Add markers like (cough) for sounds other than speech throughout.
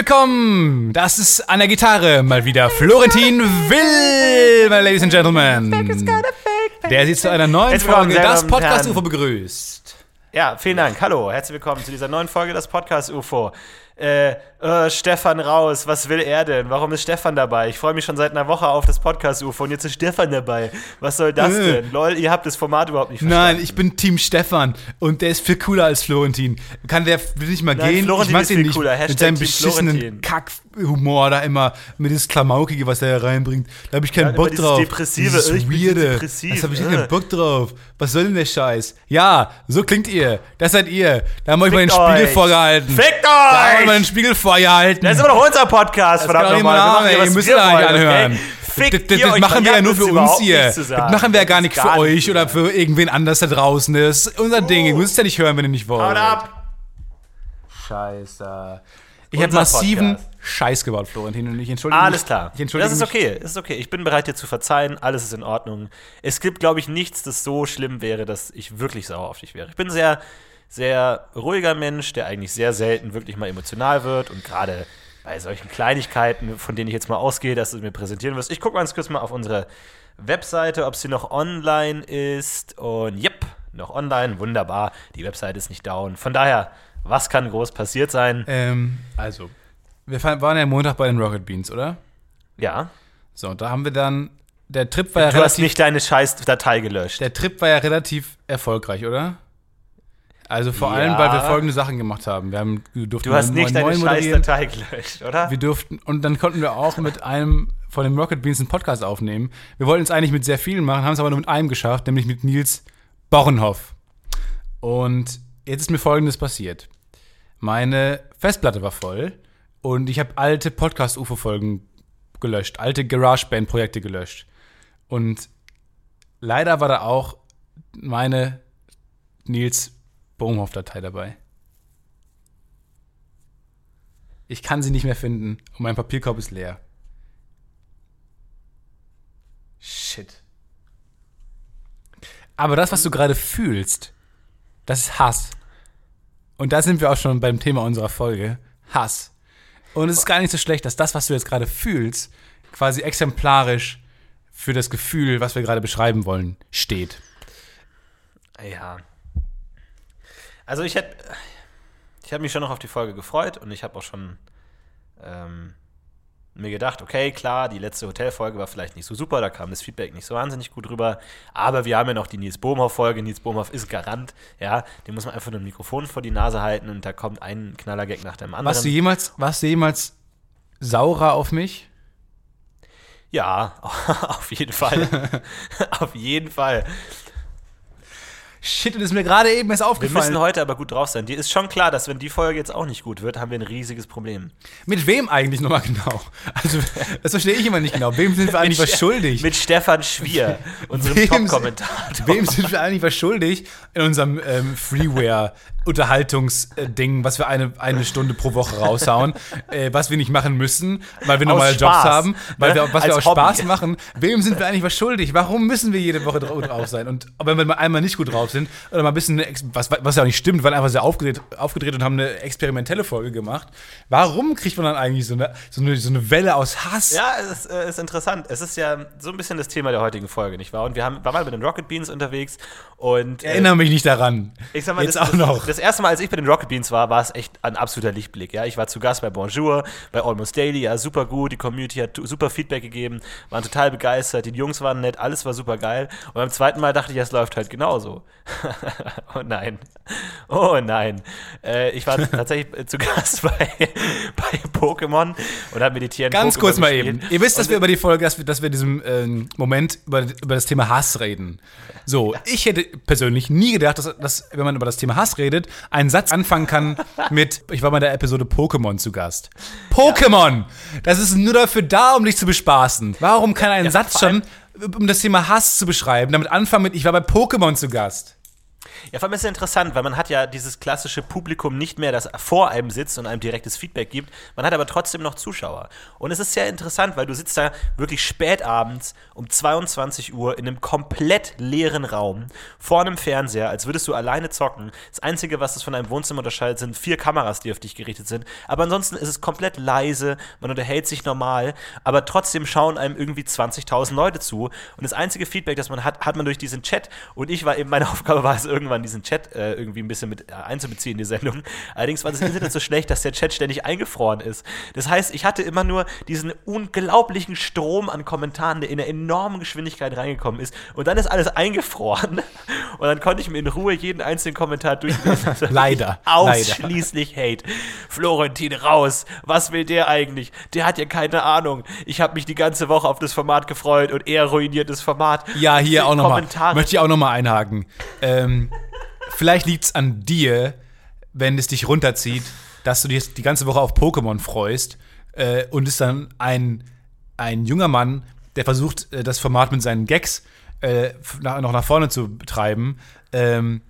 Herzlich willkommen! Das ist an der Gitarre mal wieder Florentin Will, meine Ladies and Gentlemen. Der Sie zu einer neuen Folge das Podcast. UFO begrüßt. Ja, vielen Dank. Hallo, herzlich willkommen zu dieser neuen Folge des Podcast UFO. Äh, äh, Stefan raus, was will er denn? Warum ist Stefan dabei? Ich freue mich schon seit einer Woche auf das Podcast UFO und jetzt ist Stefan dabei. Was soll das Äh. denn? Lol, ihr habt das Format überhaupt nicht verstanden. Nein, ich bin Team Stefan und der ist viel cooler als Florentin. Kann der nicht mal Nein, gehen? Florentin ich mag ist den viel nicht cooler. mit Hashtag seinem Team beschissenen. Kackhumor da immer mit dieses Klamaukige, was der da reinbringt. Da habe ich keinen Ja, Bock dieses drauf. Depressive, Dieses ich Weirde. depressiv, Das habe ich äh. keinen Bock drauf. Was soll denn der Scheiß? Ja, so klingt ihr. Das seid ihr. Da haben wir euch mal den Spiegel euch. vorgehalten. Fickt Da haben wir euch! mal den Spiegel vorgehalten. Das ist aber doch unser Podcast, verdammt doch nochmal. Ihr müsst wir da nicht anhören. okay? Das, das, das machen wir ja nur für uns hier. Das machen wir ja gar nicht für euch oder für irgendwen anders da draußen. Das ist unser Ding. Ihr müsst ja nicht hören, wenn ihr nicht wollt. Haut ab! Scheiße. Ich habe massiven Podcast. Scheiß gebaut, Florentin, und ich entschuldige Alles mich. klar. Entschuldige das ist okay, das ist okay. Ich bin bereit, dir zu verzeihen. Alles ist in Ordnung. Es gibt, glaube ich, nichts, das so schlimm wäre, dass ich wirklich sauer auf dich wäre. Ich bin sehr, sehr ruhiger Mensch, der eigentlich sehr selten wirklich mal emotional wird und gerade bei solchen Kleinigkeiten, von denen ich jetzt mal ausgehe, dass du mir präsentieren wirst. Ich gucke ganz kurz mal auf unsere Webseite, ob sie noch online ist. Und yep, noch online. Wunderbar. Die Webseite ist nicht down. Von daher, was kann groß passiert sein? Ähm, also, wir waren ja Montag bei den Rocket Beans, oder? Ja. So, und da haben wir dann. Der Trip war ja Du hast relativ. nicht deine scheiß Datei gelöscht. Der Trip war ja relativ erfolgreich, oder? Also vor Ja. allem, weil wir folgende Sachen gemacht haben. Wir haben wir durften Du hast nicht deine Moin scheiß moderieren. Datei gelöscht, oder? Wir durften, und dann konnten wir auch mit einem von den Rocket Beans einen Podcast aufnehmen. Wir wollten es eigentlich mit sehr vielen machen, haben es aber nur mit einem geschafft, nämlich mit Nils Bornhoff. Und jetzt ist mir Folgendes passiert. Meine Festplatte war voll und ich habe alte Podcast-UFO-Folgen gelöscht, alte GarageBand-Projekte gelöscht. Und leider war da auch meine Nils Bornhoff-Datei dabei. Ich kann sie nicht mehr finden und mein Papierkorb ist leer. Shit. Aber das, was du gerade fühlst, das ist Hass. Und da sind wir auch schon beim Thema unserer Folge. Hass. Und es ist gar nicht so schlecht, dass das, was du jetzt gerade fühlst, quasi exemplarisch für das Gefühl, was wir gerade beschreiben wollen, steht. Ja. Also ich hätte, ich habe mich schon noch auf die Folge gefreut und ich habe auch schon ähm, mir gedacht, okay, klar, die letzte Hotelfolge war vielleicht nicht so super, da kam das Feedback nicht so wahnsinnig gut rüber, aber wir haben ja noch die Nils Bohmhoff-Folge. Nils Bohmhoff ist Garant, ja, dem muss man einfach nur ein Mikrofon vor die Nase halten und da kommt ein Knallergag nach dem anderen. Warst du jemals, warst du jemals saurer auf mich? Ja, (laughs) auf jeden Fall. (laughs) auf jeden Fall. Shit, das ist mir gerade eben erst Wir aufgefallen. müssen heute aber gut drauf sein. Dir ist schon klar, dass wenn die Folge jetzt auch nicht gut wird, haben wir ein riesiges Problem. Mit wem eigentlich nochmal genau? Also, das verstehe ich immer nicht genau. Wem sind wir eigentlich was schuldig? Mit Stefan Schwier, (laughs) unserem Top-Kommentator. Wem sind wir eigentlich was schuldig in unserem ähm, Freeware-Unterhaltungsding, was wir eine, eine Stunde pro Woche raushauen, (laughs) äh, was wir nicht machen müssen, weil wir normale Jobs haben, weil ne? wir, was wir auch Spaß machen. Wem sind wir eigentlich was schuldig? Warum müssen wir jede Woche dra- drauf sein? Und wenn wir mal einmal nicht gut drauf sind oder mal ein bisschen, was, was ja auch nicht stimmt, waren einfach sehr aufgedreht, aufgedreht und haben eine experimentelle Folge gemacht. Warum kriegt man dann eigentlich so eine, so eine, so eine Welle aus Hass? Ja, es ist, äh, ist interessant. Es ist ja so ein bisschen das Thema der heutigen Folge, nicht wahr? Und wir haben, waren mal mit den Rocket Beans unterwegs und Ich erinnere mich nicht daran. Ich sag mal, Jetzt das, auch noch. Das erste Mal, als ich bei den Rocket Beans war, war es echt ein absoluter Lichtblick. Ja, ich war zu Gast bei Bonjour, bei Almost Daily, ja, super gut. Die Community hat super Feedback gegeben, waren total begeistert. Die Jungs waren nett, alles war super geil. Und beim zweiten Mal dachte ich, es läuft halt genauso. (laughs) oh nein. Oh nein. Äh, ich war (laughs) tatsächlich äh, zu Gast (laughs) bei, bei Pokémon und habe meditieren. Ganz Pokémon kurz mal gespielt. eben. Ihr wisst, dass Und wir über die Folge, dass wir, dass wir in diesem ähm, Moment über, über das Thema Hass reden. So, ich hätte persönlich nie gedacht, dass, dass, wenn man über das Thema Hass redet, ein Satz anfangen kann mit, ich war mal in der Episode Pokémon zu Gast. Pokémon! Das ist nur dafür da, um dich zu bespaßen. Warum kann ein Ja, Satz schon, um das Thema Hass zu beschreiben, damit anfangen mit, ich war bei Pokémon zu Gast? Ja, vor allem ist es interessant, weil man hat ja dieses klassische Publikum nicht mehr, das vor einem sitzt und einem direktes Feedback gibt. Man hat aber trotzdem noch Zuschauer. Und es ist sehr interessant, weil du sitzt da wirklich spät abends um 22 Uhr in einem komplett leeren Raum vor einem Fernseher, als würdest du alleine zocken. Das Einzige, was es von deinem Wohnzimmer unterscheidet, sind vier Kameras, die auf dich gerichtet sind. Aber ansonsten ist es komplett leise, man unterhält sich normal, aber trotzdem schauen einem irgendwie 20.000 Leute zu. Und das einzige Feedback, das man hat, hat man durch diesen Chat. Und ich war eben, meine (laughs) Aufgabe war es irgendwann diesen Chat äh, irgendwie ein bisschen mit äh, einzubeziehen in die Sendung. Allerdings war das Internet so (laughs) schlecht, dass der Chat ständig eingefroren ist. Das heißt, ich hatte immer nur diesen unglaublichen Strom an Kommentaren, der in einer enormen Geschwindigkeit reingekommen ist. Und dann ist alles eingefroren. (laughs) Und dann konnte ich mir in Ruhe jeden einzelnen Kommentar durchlesen. (laughs) Leider. Ausschließlich Hate. Florentin raus. Was will der eigentlich? Der hat ja keine Ahnung. Ich habe mich die ganze Woche auf das Format gefreut und er ruiniert das Format. Ja, hier auch nochmal. Möchte ich auch nochmal einhaken. Ähm, vielleicht liegt es an dir, wenn es dich runterzieht, dass du dich die ganze Woche auf Pokémon freust äh, und es dann ein, ein junger Mann, der versucht, äh, das Format mit seinen Gags äh, noch nach vorne zu treiben, ähm,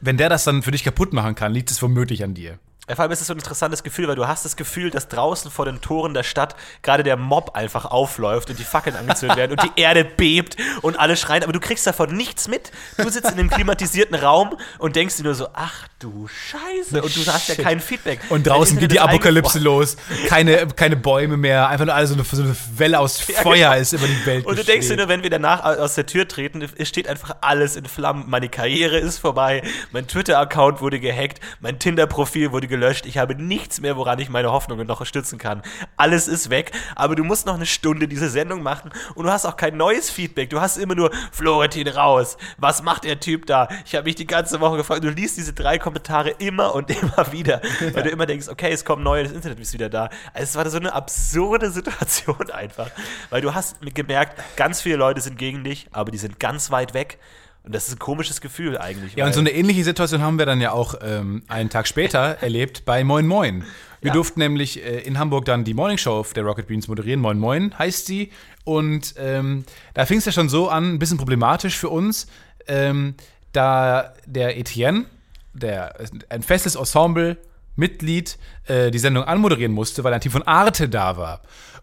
wenn der das dann für dich kaputt machen kann, liegt es womöglich an dir. Ja, Vor allem ist es so ein interessantes Gefühl, weil du hast das Gefühl, dass draußen vor den Toren der Stadt gerade der Mob einfach aufläuft und die Fackeln angezündet werden und die Erde bebt und alle schreien, aber du kriegst davon nichts mit. Du sitzt in einem klimatisierten Raum und denkst dir nur so, ach du Scheiße, und du hast ja kein Feedback. Und draußen geht die Apokalypse los. Keine, keine Bäume mehr. Einfach nur alles so eine, so eine Welle aus Feuer ist über die Welt. genau. Und du denkst dir nur, wenn wir danach aus der Tür treten, es steht einfach alles in Flammen. Meine Karriere ist vorbei, mein Twitter-Account wurde gehackt, mein Tinder-Profil wurde gelöscht, ich habe nichts mehr, woran ich meine Hoffnungen noch stützen kann. Alles ist weg, aber du musst noch eine Stunde diese Sendung machen und du hast auch kein neues Feedback. Du hast immer nur Florentin raus. Was macht der Typ da? Ich habe mich die ganze Woche gefragt. Du liest diese drei Kommentare immer und (laughs) immer wieder, weil du immer denkst, okay, es kommen neue, das Internet ist wieder da. Also es war so eine absurde Situation (laughs) einfach, weil du hast gemerkt, ganz viele Leute sind gegen dich, aber die sind ganz weit weg. Und das ist ein komisches Gefühl eigentlich. Ja, und so eine ähnliche Situation haben wir dann ja auch ähm, einen Tag später (laughs) erlebt bei Moin Moin. Wir Ja. durften nämlich äh, in Hamburg dann die Morning Show der Rocket Beans moderieren. Moin Moin heißt sie. Und ähm, da fing es ja schon so an, ein bisschen problematisch für uns, ähm, da der Etienne, der ein festes Ensemble Mitglied äh, die Sendung anmoderieren musste, weil ein Team von Arte da war.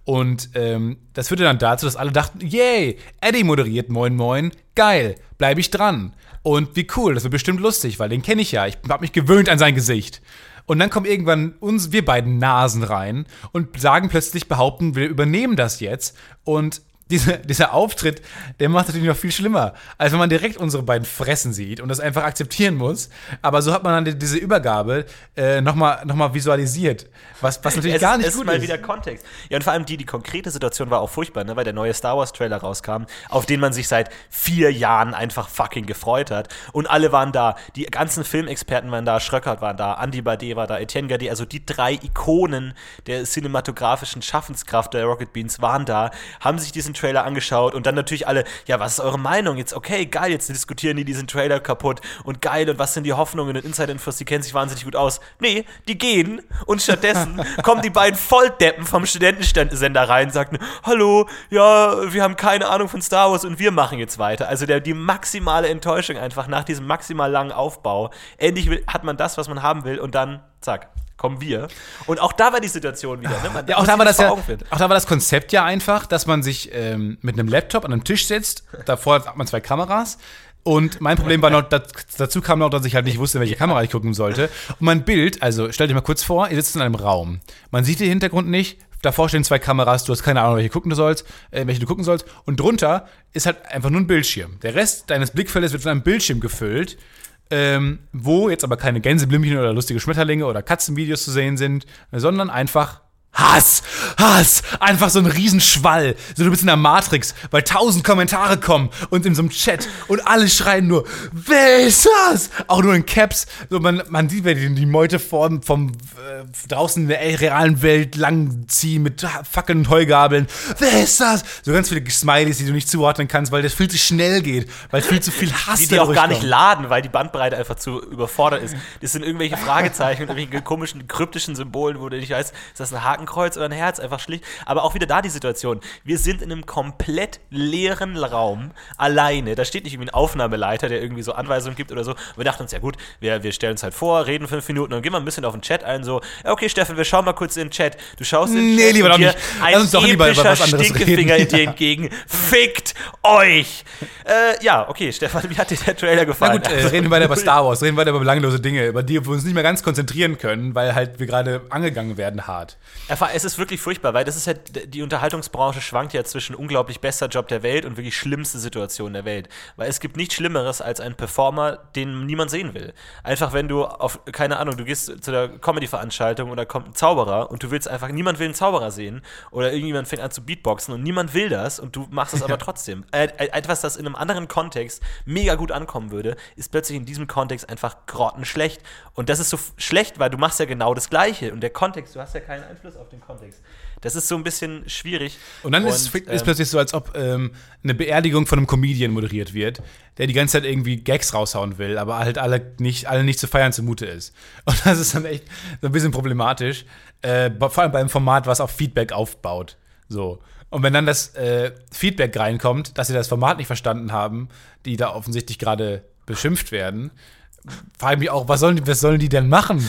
Und ähm, das führte dann dazu, dass alle dachten, yay, Eddie moderiert Moin Moin, geil, bleibe ich dran. Und wie cool, das wird bestimmt lustig, weil den kenne ich ja. Ich habe mich gewöhnt an sein Gesicht. Und dann kommen irgendwann uns, wir beiden Nasen rein und sagen plötzlich, behaupten, wir übernehmen das jetzt. Und diese, dieser Auftritt, der macht natürlich noch viel schlimmer, als wenn man direkt unsere beiden Fressen sieht und das einfach akzeptieren muss. Aber so hat man dann die- diese Übergabe äh, nochmal noch mal visualisiert, was, was natürlich es, gar nicht es gut ist mal ist. wieder Kontext. Ja, und vor allem die, die konkrete Situation war auch furchtbar, ne, weil der neue Star Wars Trailer rauskam, auf den man sich seit vier Jahren einfach fucking gefreut hat. Und alle waren da. Die ganzen Filmexperten waren da, Schröckert waren da, Andy Bade war da, Etienne Gade, also die drei Ikonen der cinematografischen Schaffenskraft der Rocket Beans waren da, haben sich diesen Trailer angeschaut und dann natürlich alle, ja, was ist eure Meinung? Jetzt, okay, geil, jetzt diskutieren die diesen Trailer kaputt und geil und was sind die Hoffnungen und Inside-Infos, die kennen sich wahnsinnig gut aus. Nee, die gehen und stattdessen (laughs) kommen die beiden Volldeppen vom Studentensender rein und sagten, hallo, ja, wir haben keine Ahnung von Star Wars und wir machen jetzt weiter. Also der, die maximale Enttäuschung einfach nach diesem maximal langen Aufbau. Endlich will, hat man das, was man haben will und dann, zack, kommen wir. Und auch da war die Situation wieder. Ne? Man Ja, auch da, war das ja, auch da war das Konzept ja einfach, dass man sich ähm, mit einem Laptop an einem Tisch setzt. Davor hat man zwei Kameras. Und mein Problem war noch, dazu kam noch, dass ich halt nicht wusste, welche Kamera ich gucken sollte. Und mein Bild, also stell dir mal kurz vor, ihr sitzt in einem Raum. Man sieht den Hintergrund nicht. Davor stehen zwei Kameras, du hast keine Ahnung, welche gucken du sollst, äh, welche du gucken sollst. Und drunter ist halt einfach nur ein Bildschirm. Der Rest deines Blickfeldes wird von einem Bildschirm gefüllt ähm, wo jetzt aber keine Gänseblümchen oder lustige Schmetterlinge oder Katzenvideos zu sehen sind, sondern einfach Hass, Hass, einfach so ein Riesenschwall. So du bist in der Matrix, weil tausend Kommentare kommen und in so einem Chat und alle schreien nur, wer ist das? Auch nur in Caps. So man, man sieht, wer die, die Meute vom, vom äh, draußen in der realen Welt langziehen mit Fackeln und Heugabeln. Wer ist das? So ganz viele Smileys, die du nicht zuordnen kannst, weil das viel zu schnell geht, weil viel zu viel Hass die, die auch gar nicht laden, weil die Bandbreite einfach zu überfordert ist. Das sind irgendwelche Fragezeichen und irgendwelche komischen kryptischen Symbolen, wo du nicht weißt, ist das ein Hakenkreuz oder ein Herz, einfach schlicht. Aber auch wieder da die Situation. Wir sind in einem komplett leeren Raum, alleine. Da steht nicht irgendwie ein Aufnahmeleiter, der irgendwie so Anweisungen gibt oder so. wir dachten uns, ja gut, wir, wir stellen uns halt vor, reden fünf Minuten und gehen mal ein bisschen auf den Chat ein, so, okay, Steffen, wir schauen mal kurz in den Chat. Du schaust in den Nee, Chat lieber und dir nicht. ein Lass uns doch lieber über was anderes Stinkefinger reden. in (laughs) dir entgegen. Fickt euch! Äh, ja, okay, Stefan, wie hat dir der Trailer Na gefallen? gut, äh, reden wir weiter über (laughs) Star Wars, reden wir weiter über belanglose Dinge, über die wir uns nicht mehr ganz konzentrieren können, weil halt wir gerade angegangen werden hart. Es ist wirklich furchtbar, weil das ist halt, die Unterhaltungsbranche schwankt ja zwischen unglaublich bester Job der Welt und wirklich schlimmste Situation der Welt. Weil es gibt nichts Schlimmeres als einen Performer, den niemand sehen will. Einfach wenn du auf, keine Ahnung, du gehst zu der Comedy-Veranstaltung und da kommt ein Zauberer und du willst einfach, niemand will einen Zauberer sehen oder irgendjemand fängt an zu Beatboxen und niemand will das und du machst es aber (laughs) trotzdem. Äh, äh, etwas, das in einem anderen Kontext mega gut ankommen würde, ist plötzlich in diesem Kontext einfach grottenschlecht. Und das ist so schlecht, weil du machst ja genau das Gleiche und der Kontext, du hast ja keinen Einfluss auf den Kontext. Das ist so ein bisschen schwierig. Und dann ist es ist ähm, plötzlich so, als ob ähm, eine Beerdigung von einem Comedian moderiert wird, der die ganze Zeit irgendwie Gags raushauen will, aber halt alle nicht, alle nicht zu feiern zumute ist. (laughs) Und das ist dann echt so ein bisschen problematisch, äh, vor allem beim Format, was auf Feedback aufbaut. So. Und wenn dann das äh, Feedback reinkommt, dass sie das Format nicht verstanden haben, die da offensichtlich gerade beschimpft werden, frage ich mich auch, was sollen, die, was sollen die denn machen?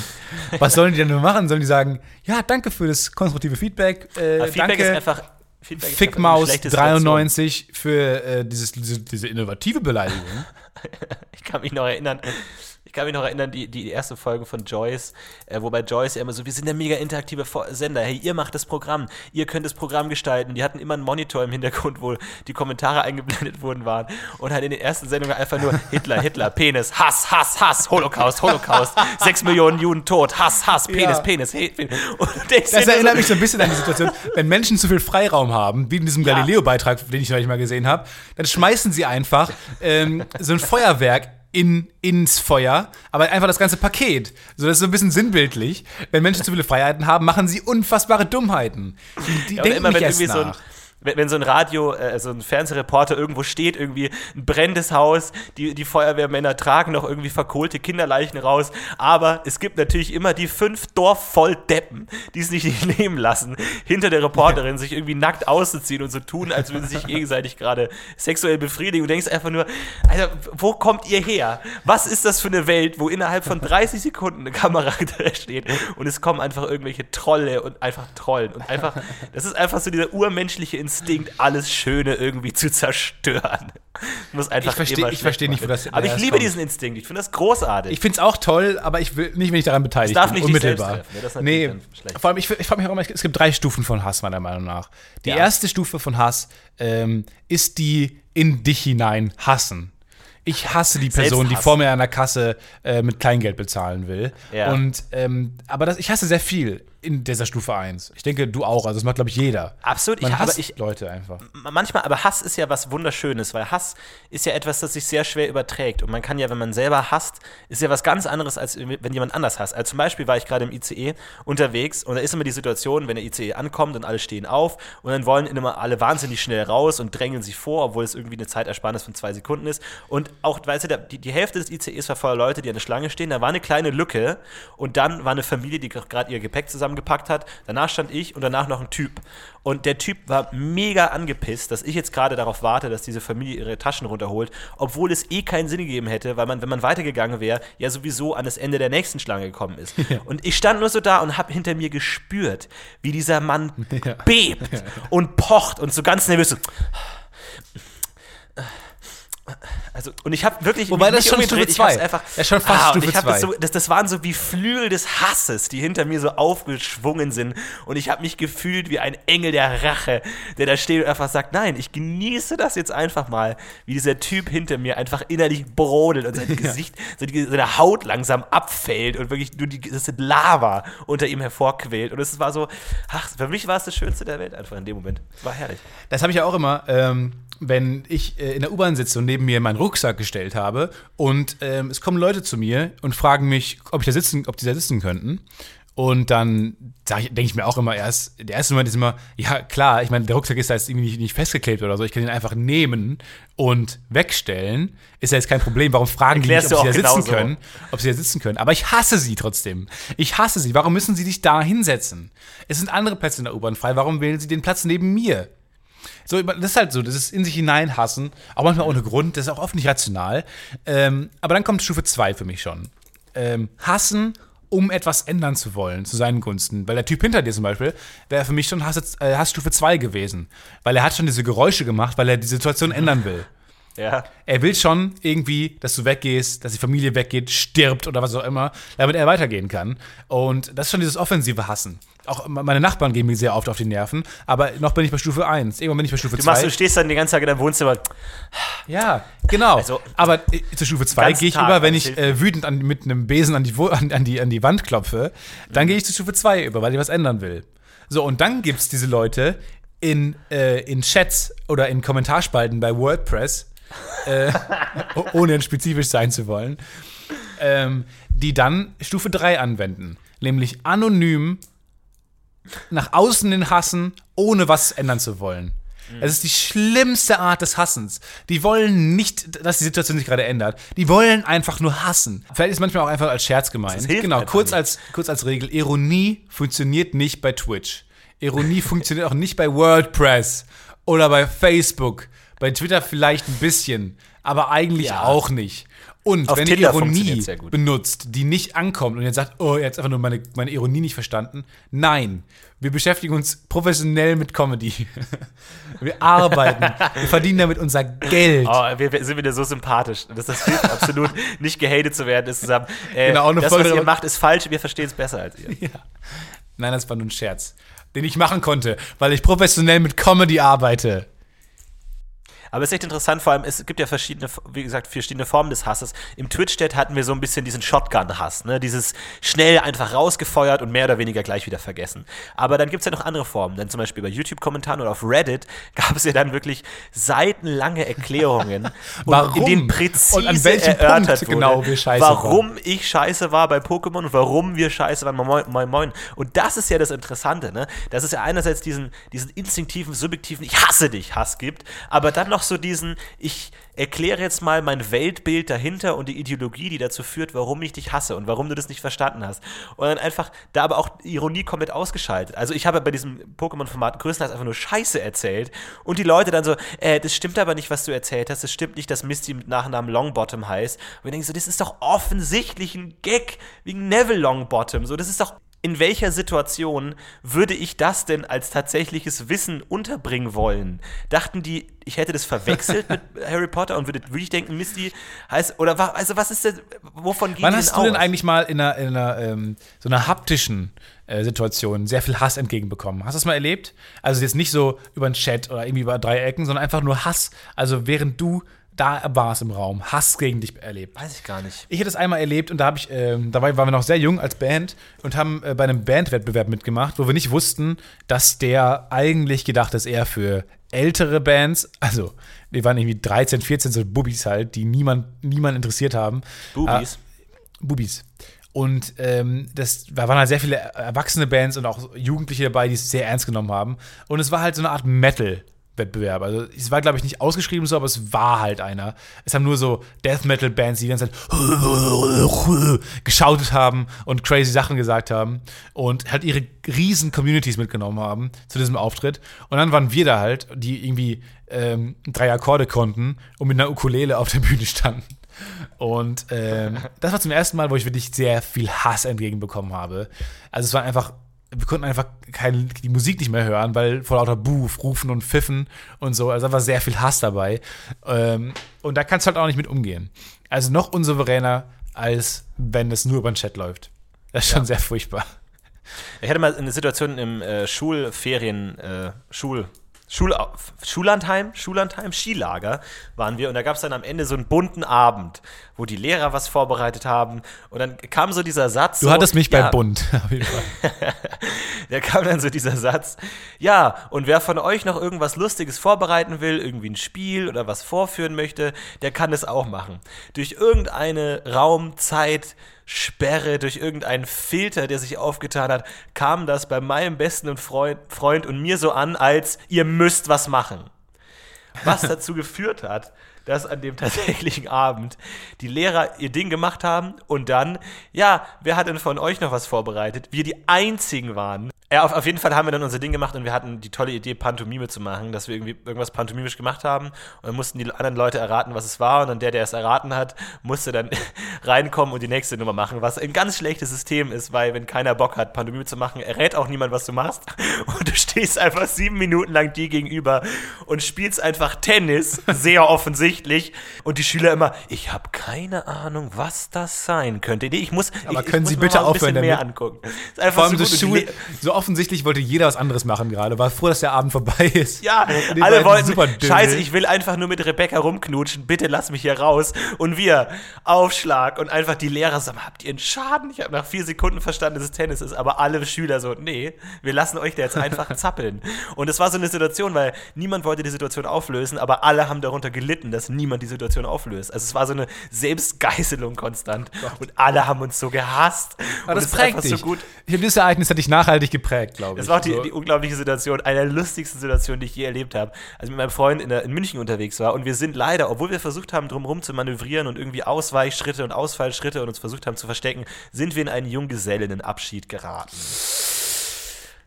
Was sollen die denn nur machen? Sollen die sagen, ja, danke für das konstruktive Feedback, äh, Feedback danke. ist einfach. Feedback Fickmaus schlechte Situation. 93 für äh, dieses, diese, diese innovative Beleidigung. (laughs) Ich kann mich noch erinnern. Ich kann mich noch erinnern, die, die erste Folge von Joyce, äh, wobei Joyce ja immer so, wir sind der mega interaktive Sender, hey, ihr macht das Programm, ihr könnt das Programm gestalten. Die hatten immer einen Monitor im Hintergrund, wo die Kommentare (laughs) eingeblendet wurden waren und halt in den ersten Sendungen einfach nur Hitler, Hitler, (laughs) Penis, Hass, Hass, Hass, Holocaust, Holocaust, sechs Millionen Juden tot, Hass, Hass, Penis, Ja. Penis, Penis. Das erinnert so, mich so ein bisschen an die Situation, wenn Menschen zu viel Freiraum haben, wie in diesem Ja. Galileo-Beitrag, den ich neulich mal gesehen habe, dann schmeißen sie einfach ähm, so ein Feuerwerk in, ins Feuer, aber einfach das ganze Paket. So, das ist so ein bisschen sinnbildlich. Wenn Menschen zu viele Freiheiten haben, machen sie unfassbare Dummheiten. Die, die Ja, denken immer wenn erst irgendwie so ein, nach. Wenn, so ein Radio, äh, so ein Fernsehreporter irgendwo steht, irgendwie ein brennendes Haus, die, die Feuerwehrmänner tragen noch irgendwie verkohlte Kinderleichen raus, aber es gibt natürlich immer die fünf Dorf die es nicht (laughs) nehmen lassen, hinter der Reporterin sich irgendwie nackt auszuziehen und so tun, als würden sie sich gegenseitig gerade sexuell befriedigen. Du denkst einfach nur, Alter, wo kommt ihr her? Was ist das für eine Welt, wo innerhalb von 30 Sekunden eine Kamera (laughs) steht und es kommen einfach irgendwelche Trolle und einfach trollen und einfach, das ist einfach so dieser urmenschliche Instinkt, alles Schöne irgendwie zu zerstören. Muss einfach Ich versteh- immer ich versteh nicht, wo das- Aber ich liebe kommt. diesen Instinkt. Ich finde das großartig. Ich finde es auch toll, aber ich will nicht, wenn ich daran beteiligt Das darf bin. nicht unmittelbar. treffen, ne? Nee, vor allem, ich, ich frage mich auch immer, es gibt drei Stufen von Hass, meiner Meinung nach. Die Ja. erste Stufe von Hass ähm, ist die in dich hinein hassen. Ich hasse die Person, die vor mir an der Kasse äh, mit Kleingeld bezahlen will. Ja. Und ähm, aber das, ich hasse sehr viel in dieser Stufe 1. Ich denke, du auch. Also das macht, glaube ich, jeder. Absolut, Man ich- hasst ich- Leute einfach. manchmal, aber Hass ist ja was Wunderschönes, weil Hass ist ja etwas, das sich sehr schwer überträgt. Und man kann ja, wenn man selber hasst, ist ja was ganz anderes, als wenn jemand anders hasst. Also zum Beispiel war ich gerade im ICE unterwegs und da ist immer die Situation, wenn der ICE ankommt und alle stehen auf und dann wollen immer alle wahnsinnig schnell raus und drängeln sich vor, obwohl es irgendwie eine Zeitersparnis von zwei Sekunden ist. Und auch, weißt du, die, die Hälfte des ICEs war voller Leute, die an der Schlange stehen. Da war eine kleine Lücke und dann war eine Familie, die gerade ihr Gepäck zusammengepackt hat. Danach stand ich und danach noch ein Typ. Und der Typ war mega angepisst, dass ich jetzt gerade darauf warte, dass diese Familie ihre Taschen runterholt, obwohl es eh keinen Sinn gegeben hätte, weil man, wenn man weitergegangen wäre, ja sowieso an das Ende der nächsten Schlange gekommen ist. (laughs) Und ich stand nur so da und habe hinter mir gespürt, wie dieser Mann (laughs) Ja. bebt und pocht und so ganz nervös so. Also, und ich habe wirklich. Wobei, das schon Stufe ich hab's zwei. Einfach, Das ist schon fast ah, Stufe ich hab das, zwei. so, das, das waren so wie Flügel des Hasses, die hinter mir so aufgeschwungen sind. Und ich habe mich gefühlt wie ein Engel der Rache, der da steht und einfach sagt: Nein, ich genieße das jetzt einfach mal, wie dieser Typ hinter mir einfach innerlich brodelt und sein (laughs) Gesicht, die, seine Haut langsam abfällt und wirklich nur die das Lava unter ihm hervorquält. Und es war so, ach, für mich war es das Schönste der Welt einfach in dem Moment. War herrlich. Das habe ich ja auch immer, ähm, wenn ich äh, in der U-Bahn sitze und neben mir meinen Rucksack gestellt habe und ähm, es kommen Leute zu mir und fragen mich, ob ich da sitzen, ob die da sitzen könnten. Und dann denke ich mir auch immer erst, der erste Moment ist immer, ja klar, ich meine, der Rucksack ist da jetzt irgendwie nicht, nicht festgeklebt oder so, ich kann ihn einfach nehmen und wegstellen. Ist ja jetzt kein Problem. Warum fragen Erklärst die nicht, ob sie da sitzen genauso. können? Ob sie da sitzen können. Aber ich hasse sie trotzdem. Ich hasse sie. Warum müssen sie sich da hinsetzen? Es sind andere Plätze in der U-Bahn frei. Warum wählen sie den Platz neben mir? So, das ist halt so, das ist in sich hinein hassen, auch manchmal ohne Grund, das ist auch oft nicht rational. Ähm, aber dann kommt Stufe 2 für mich schon. Ähm, hassen, um etwas ändern zu wollen, zu seinen Gunsten. Weil der Typ hinter dir zum Beispiel, wäre für mich schon Hass, äh, Hassstufe 2 gewesen. Weil er hat schon diese Geräusche gemacht, weil er die Situation ändern will. Ja. Er will schon irgendwie, dass du weggehst, dass die Familie weggeht, stirbt oder was auch immer, damit er weitergehen kann. Und das ist schon dieses offensive Hassen. Auch meine Nachbarn gehen mir sehr oft auf die Nerven, aber noch bin ich bei Stufe 1. Irgendwann bin ich bei Stufe Du, machst, 2. du stehst dann den ganzen Tag in deinem Wohnzimmer. Ja, genau. Also, aber äh, zur Stufe 2 ganzen gehe ich Tag, über, wenn ich äh, wütend an, mit einem Besen an die, an, an, die, an die Wand klopfe. Dann gehe ich zu Stufe 2 über, weil ich was ändern will. So, und dann gibt es diese Leute in, äh, in Chats oder in Kommentarspalten bei WordPress, äh, (laughs) ohne spezifisch sein zu wollen, ähm, die dann Stufe 3 anwenden. Nämlich anonym nach außen den Hassen, ohne was ändern zu wollen. Es ist die schlimmste Art des Hassens. Die wollen nicht, dass die Situation sich gerade ändert. Die wollen einfach nur hassen. Vielleicht ist manchmal auch einfach als Scherz gemeint. Genau, kurz als, kurz als Regel. Ironie funktioniert nicht bei Twitch. Ironie (laughs) funktioniert auch nicht bei WordPress oder bei Facebook. Bei Twitter vielleicht ein bisschen, aber eigentlich Ja. auch nicht. Und Auf wenn ihr Tinder Ironie sehr gut. benutzt, die nicht ankommt und jetzt sagt, oh, ihr habt einfach nur meine, meine Ironie nicht verstanden. Nein, wir beschäftigen uns professionell mit Comedy. (laughs) Wir arbeiten, wir verdienen damit unser Geld. Oh, wir, wir sind wieder so sympathisch. Das, das hilft absolut, (laughs) nicht gehatet zu werden. Ist zusammen. Äh, Genau, auch eine das, Folge was ihr macht, ist falsch. Wir verstehen es besser als ihr. (laughs) Nein, das war nur ein Scherz, den ich machen konnte, weil ich professionell mit Comedy arbeite. Aber es ist echt interessant, vor allem, es gibt ja verschiedene, wie gesagt, verschiedene Formen des Hasses. Im Twitch-Chat hatten wir so ein bisschen diesen Shotgun-Hass, ne? Dieses schnell einfach rausgefeuert und mehr oder weniger gleich wieder vergessen. Aber dann gibt es ja noch andere Formen. Dann zum Beispiel bei YouTube-Kommentaren oder auf Reddit (laughs) gab es ja dann wirklich seitenlange Erklärungen, (laughs) Warum? in denen präzise Und an welchem erörtert Punkt wurde, genau wir scheiße warum ich scheiße war bei Pokémon und warum wir scheiße waren. Moin, moin, moin. Und das ist ja das Interessante, ne? Dass es ja einerseits diesen, diesen instinktiven, subjektiven Ich hasse dich Hass gibt, aber dann noch so diesen Ich erkläre jetzt mal mein Weltbild dahinter und die Ideologie, die dazu führt, warum ich dich hasse und warum du das nicht verstanden hast. Und dann einfach da aber auch Ironie komplett ausgeschaltet. Also ich habe bei diesem Pokémon-Format größtenteils einfach nur Scheiße erzählt und die Leute dann so, äh, das stimmt aber nicht, was du erzählt hast. Das stimmt nicht, dass Misty mit Nachnamen Longbottom heißt. Und wir denken so, das ist doch offensichtlich ein Gag wegen Neville Longbottom. So, das ist doch in welcher Situation würde ich das denn als tatsächliches Wissen unterbringen wollen? Dachten die, ich hätte das verwechselt mit (laughs) Harry Potter und würde wirklich denken, Misty heißt, oder wa- also was ist denn, wovon gehen Wann hast du denn aus? eigentlich mal in einer, in einer ähm, so einer haptischen äh, Situation sehr viel Hass entgegenbekommen? Hast du das mal erlebt? Also jetzt nicht so über einen Chat oder irgendwie über drei Ecken, sondern einfach nur Hass. Also während du da warst im Raum, Hass gegen dich erlebt. Weiß ich gar nicht. Ich hätte es einmal erlebt und da habe ich, ähm, da war- waren wir noch sehr jung als Band und haben äh, bei einem Bandwettbewerb mitgemacht, wo wir nicht wussten, dass der eigentlich gedacht ist eher für ältere Bands. Also, wir waren irgendwie 13, 14 so Bubis halt, die niemand, niemand interessiert haben. Bubis. Bubis. Und ähm, das da waren halt sehr viele erwachsene Bands und auch Jugendliche dabei, die es sehr ernst genommen haben. Und es war halt so eine Art Metal-Wettbewerb. Also es war, glaube ich, nicht ausgeschrieben so, aber es war halt einer. Es haben nur so Death Metal-Bands, die die ganze Zeit geschautet haben und crazy Sachen gesagt haben und halt ihre riesen Communities mitgenommen haben zu diesem Auftritt. Und dann waren wir da halt, die irgendwie ähm, drei Akkorde konnten und mit einer Ukulele auf der Bühne standen. Und ähm, das war zum ersten Mal, wo ich wirklich sehr viel Hass entgegenbekommen habe. Also es war einfach, wir konnten einfach keine, die Musik nicht mehr hören, weil vor lauter Buh, Rufen und Pfiffen und so. Also da war sehr viel Hass dabei. Ähm, und da kannst du halt auch nicht mit umgehen. Also noch unsouveräner, als wenn es nur über den Chat läuft. Das ist schon sehr furchtbar. Ich hatte mal eine Situation im äh, Schulferien, äh, Schul, Schul, Schullandheim, Schullandheim, Skilager waren wir und da gab es dann am Ende so einen bunten Abend, wo die Lehrer was vorbereitet haben und dann kam so dieser Satz. Du so, hattest mich ja, bei Bund. (laughs) Auf jeden Fall. (laughs) da kam dann so dieser Satz, ja, und wer von euch noch irgendwas Lustiges vorbereiten will, irgendwie ein Spiel oder was vorführen möchte, der kann es auch machen. Durch irgendeine Raum, Zeit, Sperre, durch irgendeinen Filter, der sich aufgetan hat, kam das bei meinem besten Freund, Freund und mir so an, als ihr müsst was machen. Was (laughs) dazu geführt hat, dass an dem (laughs) tatsächlichen Abend die Lehrer ihr Ding gemacht haben und dann, ja, wer hat denn von euch noch was vorbereitet? Wir die einzigen waren, ja, auf, auf jeden Fall haben wir dann unser Ding gemacht und wir hatten die tolle Idee, Pantomime zu machen, dass wir irgendwie irgendwas pantomimisch gemacht haben und dann mussten die anderen Leute erraten, was es war und dann der, der es erraten hat, musste dann (laughs) reinkommen und die nächste Nummer machen, was ein ganz schlechtes System ist, weil wenn keiner Bock hat, Pantomime zu machen, errät auch niemand, was du machst (laughs) und du stehst einfach sieben Minuten lang dir gegenüber und spielst einfach Tennis, sehr offensichtlich und die Schüler immer, ich habe keine Ahnung, was das sein könnte. Nee, ich muss, Aber ich, können ich Sie bitte aufhören bisschen mehr damit? angucken. Ist einfach Vor allem so so, offensichtlich wollte jeder was anderes machen gerade. War froh, dass der Abend vorbei ist. Ja, alle wollten, super dünn. scheiße, ich will einfach nur mit Rebecca rumknutschen, bitte lass mich hier raus. Und wir, Aufschlag und einfach die Lehrer sagen, habt ihr einen Schaden? Ich habe nach vier Sekunden verstanden, dass es Tennis ist, aber alle Schüler so, nee, wir lassen euch da jetzt einfach (laughs) zappeln. Und es war so eine Situation, weil niemand wollte die Situation auflösen, aber alle haben darunter gelitten, dass niemand die Situation auflöst. Also es war so eine Selbstgeißelung konstant und alle haben uns so gehasst. Aber und das prägt dich. so gut. Ich habe dieses Ereignis hat dich nachhaltig geprägt, glaube ich. Das war auch die, So. die unglaubliche Situation, eine der lustigsten Situationen, die ich je erlebt habe. Als ich mit meinem Freund in, der, in München unterwegs war und wir sind leider, obwohl wir versucht haben, drumherum zu manövrieren und irgendwie Ausweichschritte und Ausfallschritte und uns versucht haben zu verstecken, sind wir in einen Junggesellinnenabschied geraten.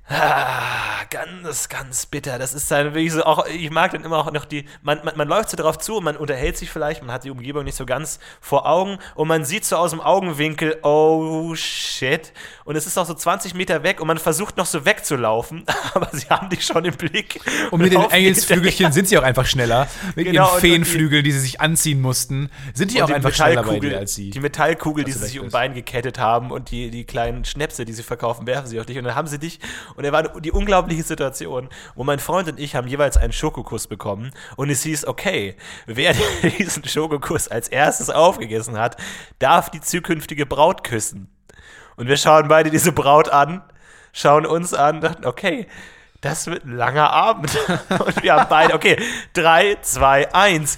Ah, ganz, ganz bitter. Das ist dann wirklich so, auch, ich mag dann immer auch noch die, man, man, man läuft so darauf zu und man unterhält sich vielleicht, man hat die Umgebung nicht so ganz vor Augen und man sieht so aus dem Augenwinkel, oh shit. Und es ist auch so 20 Meter weg und man versucht noch so wegzulaufen, (laughs) aber sie haben dich schon im Blick. Und mit den Engelsflügelchen sind sie auch einfach schneller. Mit Genau, ihren Feenflügeln, die sie sich anziehen mussten, sind die auch die einfach schneller bei dir als sie. Die Metallkugel, die sie sich um. Bein gekettet haben und die, die kleinen Schnäpse, die sie verkaufen, werfen sie auf dich. Und dann haben sie dich. Und er war die unglaubliche Situation, wo mein Freund und ich haben jeweils einen Schokokuss bekommen. Und es hieß, okay, wer (laughs) diesen Schokokuss als erstes aufgegessen hat, darf die zukünftige Braut küssen. Und wir schauen beide diese Braut an, schauen uns an, dachten, okay, das wird ein langer Abend. (laughs) Und wir haben beide, okay, drei, zwei, eins.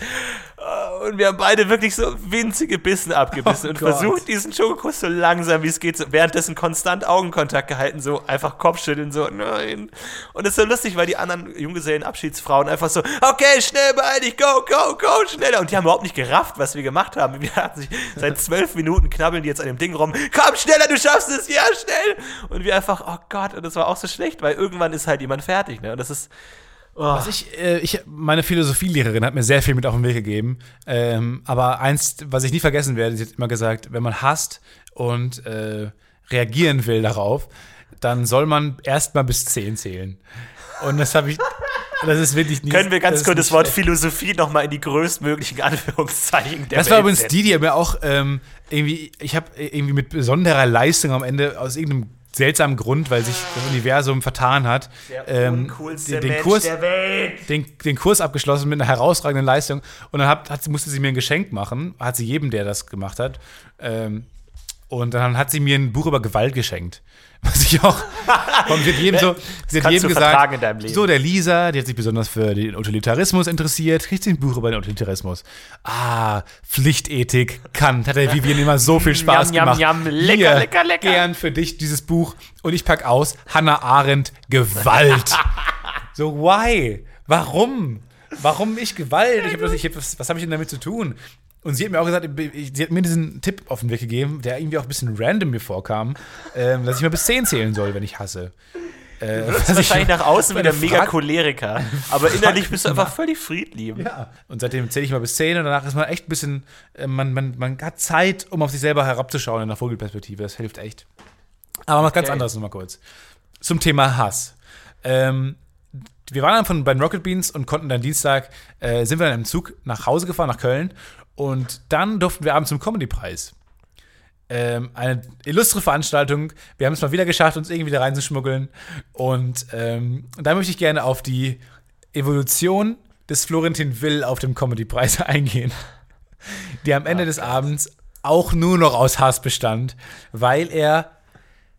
Und wir haben beide wirklich so winzige Bissen abgebissen Oh und Gott. versucht, diesen Schokokuss so langsam wie es geht, so, währenddessen konstant Augenkontakt gehalten, so einfach Kopfschütteln, so, nein. Und es ist so lustig, weil die anderen Junggesellenabschiedsfrauen einfach so, okay, schnell, beeil dich, go, go, go, schneller. Und die haben überhaupt nicht gerafft, was wir gemacht haben. Wir hatten sich seit zwölf Minuten knabbeln die jetzt an dem Ding rum, komm, schneller, du schaffst es, ja, schnell. Und wir einfach, oh Gott, und das war auch so schlecht, weil irgendwann ist halt jemand fertig, ne? Und das ist, oh. Was ich, äh, ich, meine Philosophielehrerin hat mir sehr viel mit auf den Weg gegeben. Ähm, aber eins, was ich nie vergessen werde, sie hat immer gesagt, wenn man hasst und äh, reagieren will darauf, dann soll man erstmal bis 10 zählen. Und das habe ich, das ist wirklich nie. Können wir ganz kurz das nicht Wort schlecht. Philosophie nochmal in die größtmöglichen Anführungszeichen der Das war Welt übrigens die, die mir auch ähm, irgendwie, ich habe irgendwie mit besonderer Leistung am Ende aus irgendeinem seltsamen Grund, weil sich das Universum vertan hat, Der ähm, den, den Kurs, der Welt. den, den Kurs abgeschlossen mit einer herausragenden Leistung. Und dann hat, hat, musste sie mir ein Geschenk machen, hat sie jedem, der das gemacht hat. Ähm, und dann hat sie mir ein Buch über Gewalt geschenkt. Was ich auch. Sie hat jedem (laughs) so. Sie hat kannst jedem gesagt. vertragen in deinem Leben. So, der Lisa, die hat sich besonders für den Utilitarismus interessiert, kriegt sie ein Buch über den Utilitarismus. Ah, Pflichtethik, Kant, hat der Vivian immer so viel (laughs) Spaß yum, gemacht. yum, lecker, Hier, lecker, lecker. Gern für dich dieses Buch. Und ich pack aus, Hannah Arendt, Gewalt. (laughs) So, why? Warum? Warum ich Gewalt? Ich hab das, ich hab, was was habe ich denn damit zu tun? Und sie hat mir auch gesagt, sie hat mir diesen Tipp auf den Weg gegeben, der irgendwie auch ein bisschen random mir vorkam, ähm, dass ich mal bis 10 zählen soll, wenn ich hasse. Äh, (laughs) Das was ist ich- wahrscheinlich nach außen wieder mega Choleriker. (laughs) Aber innerlich bist du einfach völlig friedlieb. Ja. Und seitdem zähle ich mal bis 10 und danach ist man echt ein bisschen, äh, man, man, man hat Zeit, um auf sich selber herabzuschauen in der Vogelperspektive. Das hilft echt. Aber was ganz Okay. anderes nochmal kurz. Zum Thema Hass. Ähm, wir waren dann von, bei den Rocket Beans und konnten dann Dienstag, äh, sind wir dann im Zug nach Hause gefahren, nach Köln. Und dann durften wir abends zum Comedy-Preis. Ähm, eine illustre Veranstaltung. Wir haben es mal wieder geschafft, uns irgendwie da reinzuschmuggeln. Und ähm, da möchte ich gerne auf die Evolution des Florentin Will auf dem Comedy-Preis (laughs) eingehen. Die am Ende des Abends auch nur noch aus Hass bestand, weil er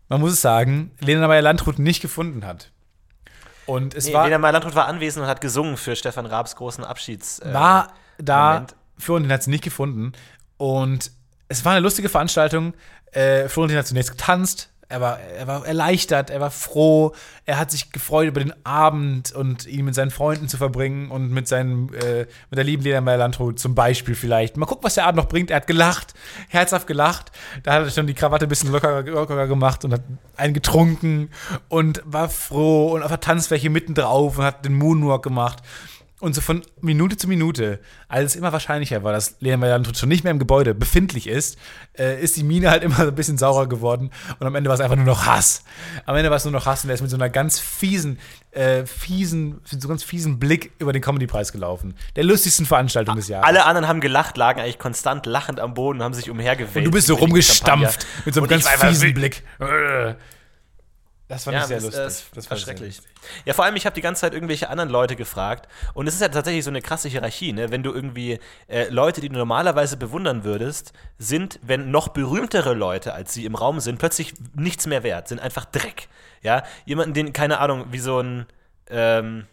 man muss es sagen, Lena Meyer-Landrut nicht gefunden hat. Und es Nee, war, Lena Meyer-Landrut war anwesend und hat gesungen für Stefan Raabs großen Abschieds. äh, war da, Moment. Florentin hat sie nicht gefunden. Und es war eine lustige Veranstaltung. Äh, Florentin hat zunächst getanzt. Er war, er war erleichtert, er war froh, er hat sich gefreut über den Abend und ihn mit seinen Freunden zu verbringen und mit seinen, äh, mit der lieben Lena Meyer-Landrut zum Beispiel vielleicht. Mal gucken, was der Abend noch bringt. Er hat gelacht, herzhaft gelacht. Da hat er schon die Krawatte ein bisschen lockerer, lockerer gemacht und hat einen getrunken und war froh und auf der Tanzfläche mittendrauf und hat den Moonwalk gemacht. Und so von Minute zu Minute, als es immer wahrscheinlicher war, dass Lena Meyer-Landrut schon nicht mehr im Gebäude befindlich ist, äh, ist die Mine halt (laughs) immer so ein bisschen saurer geworden. Und am Ende war es einfach nur noch Hass. Am Ende war es nur noch Hass und er ist mit so einer ganz fiesen, äh, fiesen, mit so ganz fiesen Blick über den Comedy-Preis gelaufen. Der lustigsten Veranstaltung des Jahres. Alle anderen haben gelacht, lagen eigentlich konstant lachend am Boden und haben sich umhergewälzt. und du bist so rumgestampft mit so einem ganz fiesen. Blick. (laughs) Das fand Ja, ich sehr das, lustig. Das, war schrecklich. Ja, vor allem, ich habe die ganze Zeit irgendwelche anderen Leute gefragt. Und es ist ja tatsächlich so eine krasse Hierarchie, ne? Wenn du irgendwie äh, Leute, die du normalerweise bewundern würdest, sind, wenn noch berühmtere Leute als sie im Raum sind, plötzlich nichts mehr wert, sind einfach Dreck. Ja, jemanden, den, keine Ahnung, wie so ein, ähm,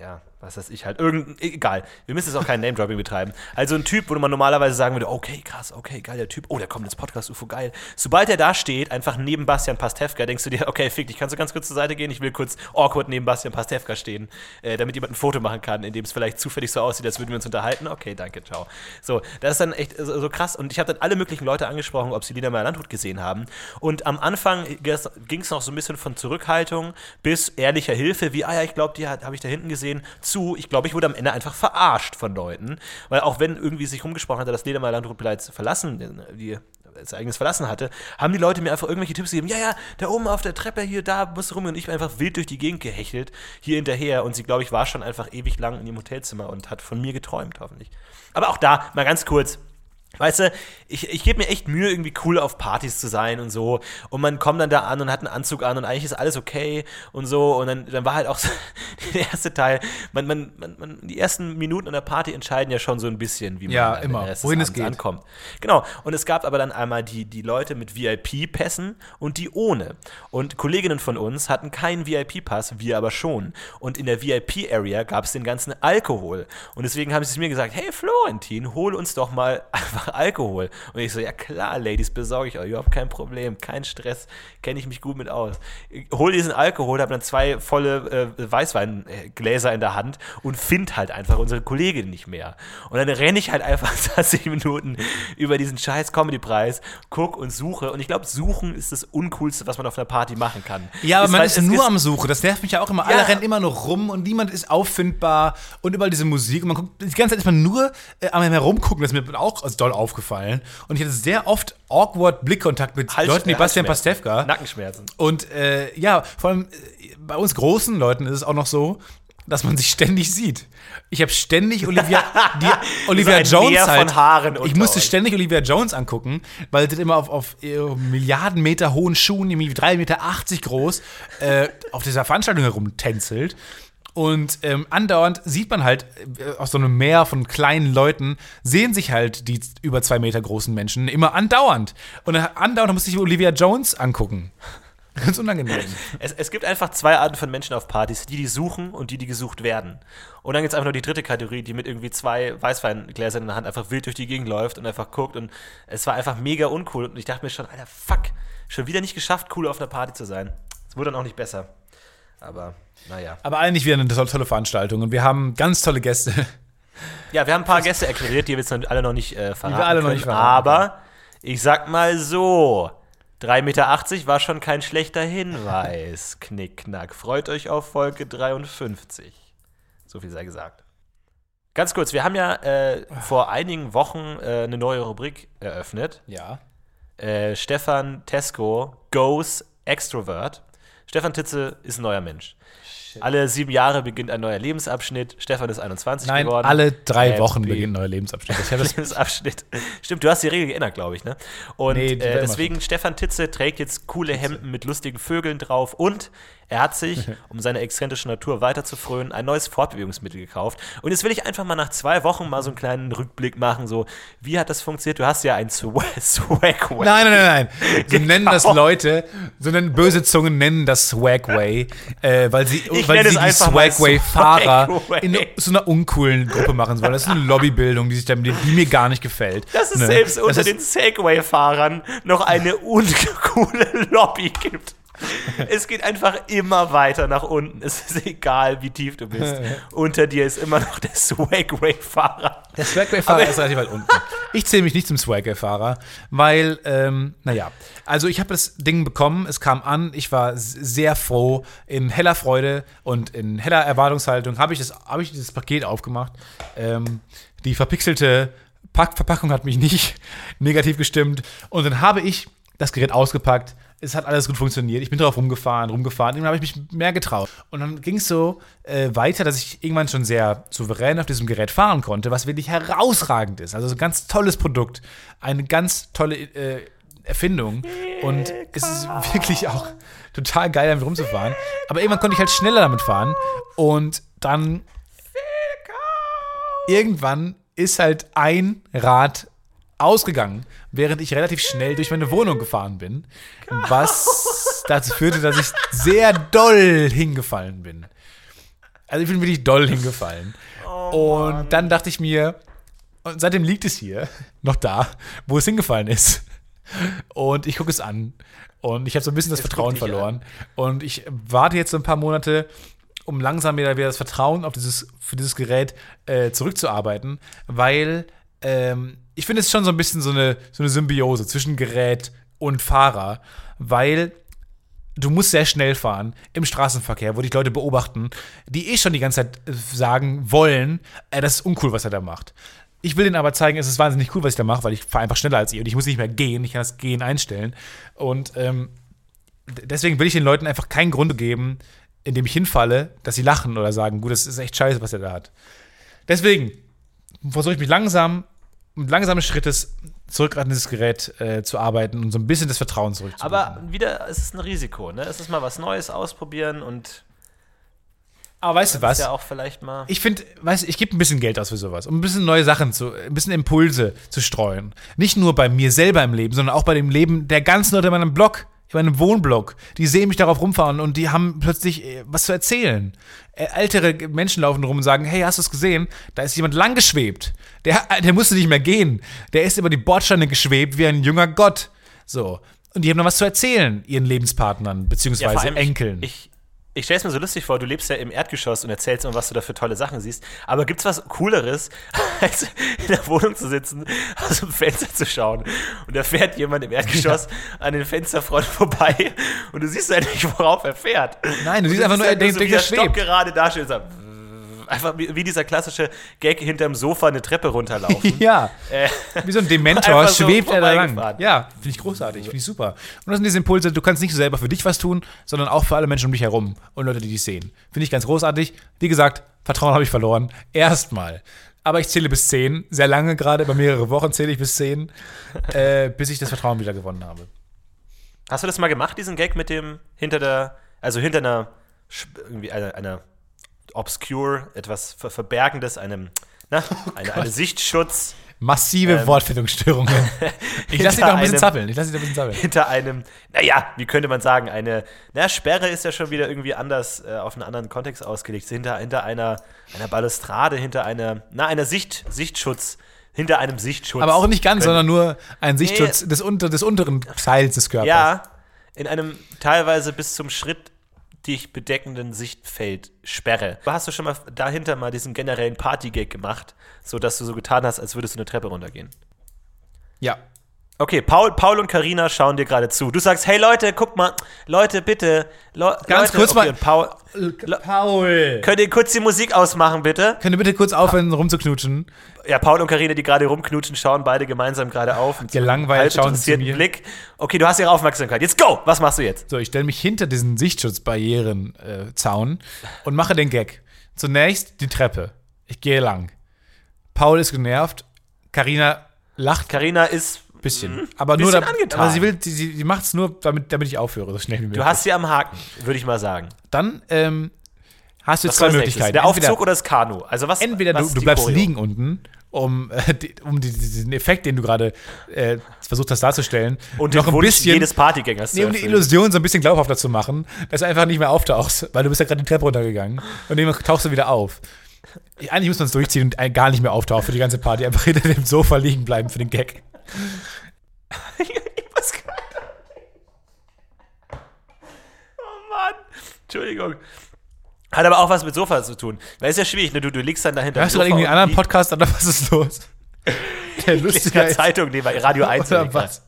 ja, was weiß ich halt, irgendein, egal. Wir müssen jetzt auch kein Name-Dropping betreiben. Also ein Typ, wo man normalerweise sagen würde, okay, krass, okay, geil, der Typ, oh, der kommt ins Podcast-UFO, geil. Sobald er da steht, einfach neben Bastian Pastewka, denkst du dir, okay, fick dich, kannst du ganz kurz zur Seite gehen? Ich will kurz awkward neben Bastian Pastewka stehen, äh, damit jemand ein Foto machen kann, in dem es vielleicht zufällig so aussieht, als würden wir uns unterhalten. Okay, danke, ciao. So, das ist dann echt so, so krass. Und ich habe dann alle möglichen Leute angesprochen, ob sie Lina Meyer-Landrut gesehen haben. Und am Anfang ging es noch so ein bisschen von Zurückhaltung bis ehrlicher Hilfe, wie, ah ja, ich glaube, die habe ich da hinten gesehen, zu, ich glaube, ich wurde am Ende einfach verarscht von Leuten. Weil auch wenn irgendwie sich rumgesprochen hatte, dass Lena Meyer-Landrut bereits verlassen, die das eigenes verlassen hatte, haben die Leute mir einfach irgendwelche Tipps gegeben. Ja, ja, da oben auf der Treppe hier, da musst du rum. Und ich bin einfach wild durch die Gegend gehechelt, hier hinterher. Und sie, glaube ich, war schon einfach ewig lang in ihrem Hotelzimmer und hat von mir geträumt, hoffentlich. Aber auch da, mal ganz kurz. Weißt du, ich, ich gebe mir echt Mühe, irgendwie cool auf Partys zu sein und so. Und man kommt dann da an und hat einen Anzug an und eigentlich ist alles okay und so. Und dann, dann war halt auch so (laughs) der erste Teil. Man, man, man, man, die ersten Minuten an der Party entscheiden ja schon so ein bisschen, wie man Ja, immer. Wohin es geht. ankommt. Genau. Und es gab aber dann einmal die, die Leute mit VIP-Pässen und die ohne. Und Kolleginnen von uns hatten keinen VIP-Pass, wir aber schon. Und in der VIP-Area gab es den ganzen Alkohol. Und deswegen haben sie mir gesagt, hey Florentin, hol uns doch mal einfach Alkohol. Und ich so, ja klar, Ladies, besorge ich euch, überhaupt kein Problem, kein Stress, kenne ich mich gut mit aus. Ich hol diesen Alkohol, habe dann zwei volle äh, Weißweingläser in der Hand und find halt einfach unsere Kollegin nicht mehr. Und dann renne ich halt einfach (laughs) 20 Minuten über diesen scheiß Comedy-Preis, guck und suche. Und ich glaube, suchen ist das Uncoolste, was man auf einer Party machen kann. Ja, aber man weil ist nur am Suchen. Das nervt mich ja auch immer. Ja. Alle rennen immer nur rum und niemand ist auffindbar und überall diese Musik. Und man guckt, die ganze Zeit ist man nur äh, am herumgucken. Das ist mir auch als doll aufgefallen. Und ich hatte sehr oft awkward Blickkontakt mit Leuten wie Bastian Pastewka. Nackenschmerzen. Und äh, ja, vor allem äh, bei uns großen Leuten ist es auch noch so, dass man sich ständig sieht. Ich habe ständig Olivia, (laughs) die Olivia ein Jones Meer halt. von Haaren ich musste euch. ständig Olivia Jones angucken, weil sie immer auf, auf Milliarden Meter hohen Schuhen, irgendwie 3,80 Meter groß, äh, auf dieser Veranstaltung herumtänzelt. Und ähm, andauernd sieht man halt äh, aus so einem Meer von kleinen Leuten, sehen sich halt die über zwei Meter großen Menschen immer andauernd. Und andauernd musste ich Olivia Jones angucken. (laughs) Ganz unangenehm. Es, es gibt einfach zwei Arten von Menschen auf Partys, die, die suchen und die, die gesucht werden. Und dann gibt es einfach noch die dritte Kategorie, die mit irgendwie zwei Weißweingläsern in der Hand einfach wild durch die Gegend läuft und einfach guckt. Und es war einfach mega uncool. Und ich dachte mir schon, Alter, fuck, schon wieder nicht geschafft, cool auf einer Party zu sein. Es wurde dann auch nicht besser. Aber, naja. Aber eigentlich wieder eine tolle, tolle Veranstaltung und wir haben ganz tolle Gäste. Ja, wir haben ein paar (laughs) Gäste akquiriert, die wir jetzt alle noch nicht äh, verraten alle noch nicht verraten aber ich sag mal so, 3,80 Meter war schon kein schlechter Hinweis. (laughs) Knickknack. Freut euch auf Folge 53. So viel sei gesagt. Ganz kurz, wir haben ja äh, vor einigen Wochen äh, eine neue Rubrik eröffnet. Ja. Äh, Stefan Tesco goes Extrovert. Stefan Titze ist ein neuer Mensch. Alle sieben Jahre beginnt ein neuer Lebensabschnitt. Stefan ist 21 Nein, geworden. alle drei Äh, Wochen beginnt ein neuer Lebensabschnitt. Ich (laughs) Lebensabschnitt. Stimmt, du hast die Regel geändert, glaube ich, ne? Und Nee, äh, deswegen, Stefan Titze trägt jetzt coole Hemden mit lustigen Vögeln drauf und er hat sich, (laughs) um seine exzentrische Natur weiter zu frönen, ein neues Fortbewegungsmittel gekauft. Und jetzt will ich einfach mal nach zwei Wochen mal so einen kleinen Rückblick machen, so, wie hat das funktioniert? Du hast ja ein Swag (laughs) Swagway. Nein, nein, nein, nein. So (laughs) nennen das Genau. Leute, so nennen böse Zungen nennen das Swagway, äh, weil sie, Ich weil sie die Swagway-Fahrer Swagway. in so einer uncoolen Gruppe machen wollen. Das ist eine Lobbybildung, die sich damit, die mir gar nicht gefällt. Dass es Ne? selbst Das unter ist- den Segway-Fahrern noch eine uncoole Lobby gibt. (laughs) Es geht einfach immer weiter nach unten. Es ist egal, wie tief du bist. (laughs) Unter dir ist immer noch der Swagway-Fahrer. Der Swagway-Fahrer ist relativ weit unten. Ich zähle mich nicht zum Swagway-Fahrer, weil, ähm, naja, also ich habe das Ding bekommen, es kam an, ich war sehr froh, in heller Freude und in heller Erwartungshaltung habe ich, das- habe ich dieses Paket aufgemacht. Ähm, die verpixelte Pack Verpackung hat mich nicht (laughs) negativ gestimmt und dann habe ich das Gerät ausgepackt. Es hat alles gut funktioniert. Ich bin drauf rumgefahren, rumgefahren. Irgendwann habe ich mich mehr getraut. Und dann ging es so äh, weiter, dass ich irgendwann schon sehr souverän auf diesem Gerät fahren konnte, was wirklich herausragend ist. Also so ein ganz tolles Produkt. Eine ganz tolle äh, Erfindung. Und es ist wirklich auch total geil, damit rumzufahren. Aber irgendwann konnte ich halt schneller damit fahren. Und dann irgendwann ist halt ein Rad ausgegangen, während ich relativ schnell durch meine Wohnung gefahren bin, was dazu führte, dass ich sehr doll hingefallen bin. Also ich bin wirklich doll hingefallen. und dann dachte ich mir, und seitdem liegt es hier, noch da, wo es hingefallen ist. Und ich gucke es an. Und ich habe so ein bisschen das Es Vertrauen verloren. Und ich warte jetzt so ein paar Monate, um langsam wieder, wieder das Vertrauen auf dieses, für dieses Gerät äh, zurückzuarbeiten, weil ähm, ich finde es schon so ein bisschen so eine, so eine Symbiose zwischen Gerät und Fahrer, weil du musst sehr schnell fahren im Straßenverkehr, wo dich Leute beobachten, die eh schon die ganze Zeit äh, sagen wollen, äh, das ist uncool, was er da macht. Ich will denen aber zeigen, es ist wahnsinnig cool, was ich da mache, weil ich fahre einfach schneller als ihr und ich muss nicht mehr gehen, ich kann das Gehen einstellen. Und ähm, deswegen will ich den Leuten einfach keinen Grund geben, indem ich hinfalle, dass sie lachen oder sagen, gut, das ist echt scheiße, was er da hat. Deswegen versuche ich mich langsam, mit langsamen Schrittes zurück an dieses Gerät äh, zu arbeiten und so ein bisschen das Vertrauen zurückzubekommen. Aber wieder, es ist ein Risiko, ne? Es ist mal was Neues ausprobieren und Aber weißt du was? ist ja auch vielleicht mal. Ich finde, weißt du, ich gebe ein bisschen Geld aus für sowas, um ein bisschen neue Sachen zu, ein bisschen Impulse zu streuen. Nicht nur bei mir selber im Leben, sondern auch bei dem Leben der ganzen Leute in meinem Blog, in meinem Wohnblog. Die sehen mich darauf rumfahren und die haben plötzlich äh, was zu erzählen. Äh, ältere Menschen laufen rum und sagen, hey, hast du es gesehen? Da ist jemand lang geschwebt. Der, der musste nicht mehr gehen. Der ist über die Bordsteine geschwebt wie ein junger Gott. So. Und die haben noch was zu erzählen, ihren Lebenspartnern, beziehungsweise allem, Enkeln. Ich, ich, ich stelle es mir so lustig vor, du lebst ja im Erdgeschoss und erzählst immer, was du da für tolle Sachen siehst. Aber gibt es was Cooleres, (laughs) als in der Wohnung zu sitzen, aus dem Fenster zu schauen und da fährt jemand im Erdgeschoss an den Fensterfront vorbei und du siehst halt nicht, worauf er fährt. Nein, du siehst einfach nur, er denkt, so, der schwebt. Gerade da steht und sagt, einfach wie, dieser klassische Gag hinterm Sofa eine Treppe runterlaufen. (laughs) Ja. Äh, Wie so ein Dementor Einfach so schwebt er da lang. Ja, finde ich großartig, finde ich super. Und das sind diese Impulse, du kannst nicht nur selber für dich was tun, sondern auch für alle Menschen um dich herum und Leute, die dich sehen. Finde ich ganz großartig. Wie gesagt, Vertrauen habe ich verloren. Erstmal. Aber ich zähle bis 10. Sehr lange gerade, über mehrere Wochen zähle ich bis 10, äh, bis ich das Vertrauen wieder gewonnen habe. Hast du das mal gemacht, diesen Gag mit dem hinter der, also hinter einer, irgendwie einer, einer obscure, etwas Ver Verbergendes, einem, (laughs) na, eine, eine Sichtschutz Massive Ähm. Wortfindungsstörungen. (laughs) Ich lasse dich doch ein bisschen einem- zappeln. Ich lasse dich ein bisschen zappeln. hinter einem, naja, wie könnte man sagen, eine, na, Sperre ist ja schon wieder irgendwie anders, äh, auf einen anderen Kontext ausgelegt. Hinter, hinter einer, einer Balustrade, hinter einer, na, einer Sicht, Sichtschutz, hinter einem Sichtschutz. Aber auch nicht ganz, Können- sondern nur ein Sichtschutz des, unter, des unteren Teils des Körpers. Ja, in einem teilweise bis zum Schritt dich bedeckenden Sichtfeld Sperre. Hast du schon mal dahinter mal diesen generellen Partygag gemacht, so dass du so getan hast, als würdest du eine Treppe runtergehen? Ja. Okay, Paul, Paul und Karina schauen dir gerade zu. Du sagst, hey Leute, guck mal, Leute, bitte. Le Ganz Leute, kurz okay, mal- Paul, Paul. könnt ihr kurz die Musik ausmachen, bitte? Könnt ihr bitte kurz aufhören, rumzuknutschen? Ja, Paul und Karina, die gerade rumknutschen, schauen beide gemeinsam gerade auf. Gelangweilt schauen sie mir. Blick. Okay, du hast ihre Aufmerksamkeit. Jetzt go! Was machst du jetzt? So, ich stelle mich hinter diesen Sichtschutzbarrieren-Zaun äh, und mache den Gag. Zunächst die Treppe. Ich gehe lang. Paul ist genervt. Karina lacht Karina ist. Bisschen. aber nur bisschen da, angetan. aber sie will, sie, sie macht es nur, damit, damit ich aufhöre, so schnell wie möglich. Du hast sie am Haken, würde ich mal sagen. Dann ähm, hast du Was zwei? Möglichkeiten. Der Entweder- Aufzug oder das Kanu? Also was? entweder was du, du bleibst Choreo? liegen unten, um, äh, die, um die, diesen Effekt, den du gerade äh, versucht hast darzustellen, Und noch ein bisschen, jedes Partygängers nee, um die. Illusion so ein bisschen glaubhafter zu machen, dass du einfach nicht mehr auftauchst, weil du bist ja gerade die Treppe runtergegangen und dann tauchst du wieder auf. Eigentlich muss man es durchziehen und gar nicht mehr auftauchen für die ganze Party, einfach (laughs) hinter dem Sofa liegen bleiben für den Gag. Ich muss gerade- Oh Mann. Entschuldigung. Hat aber auch was mit Sofa zu tun. Weil es ist ja schwierig, ne? Du, du liegst dann dahinter. Hörst du gerade irgendwie einen anderen Podcast oder was ist los? (laughs) Der ist. Zeitung, nee, bei Radio 1 (laughs) Oder oder was?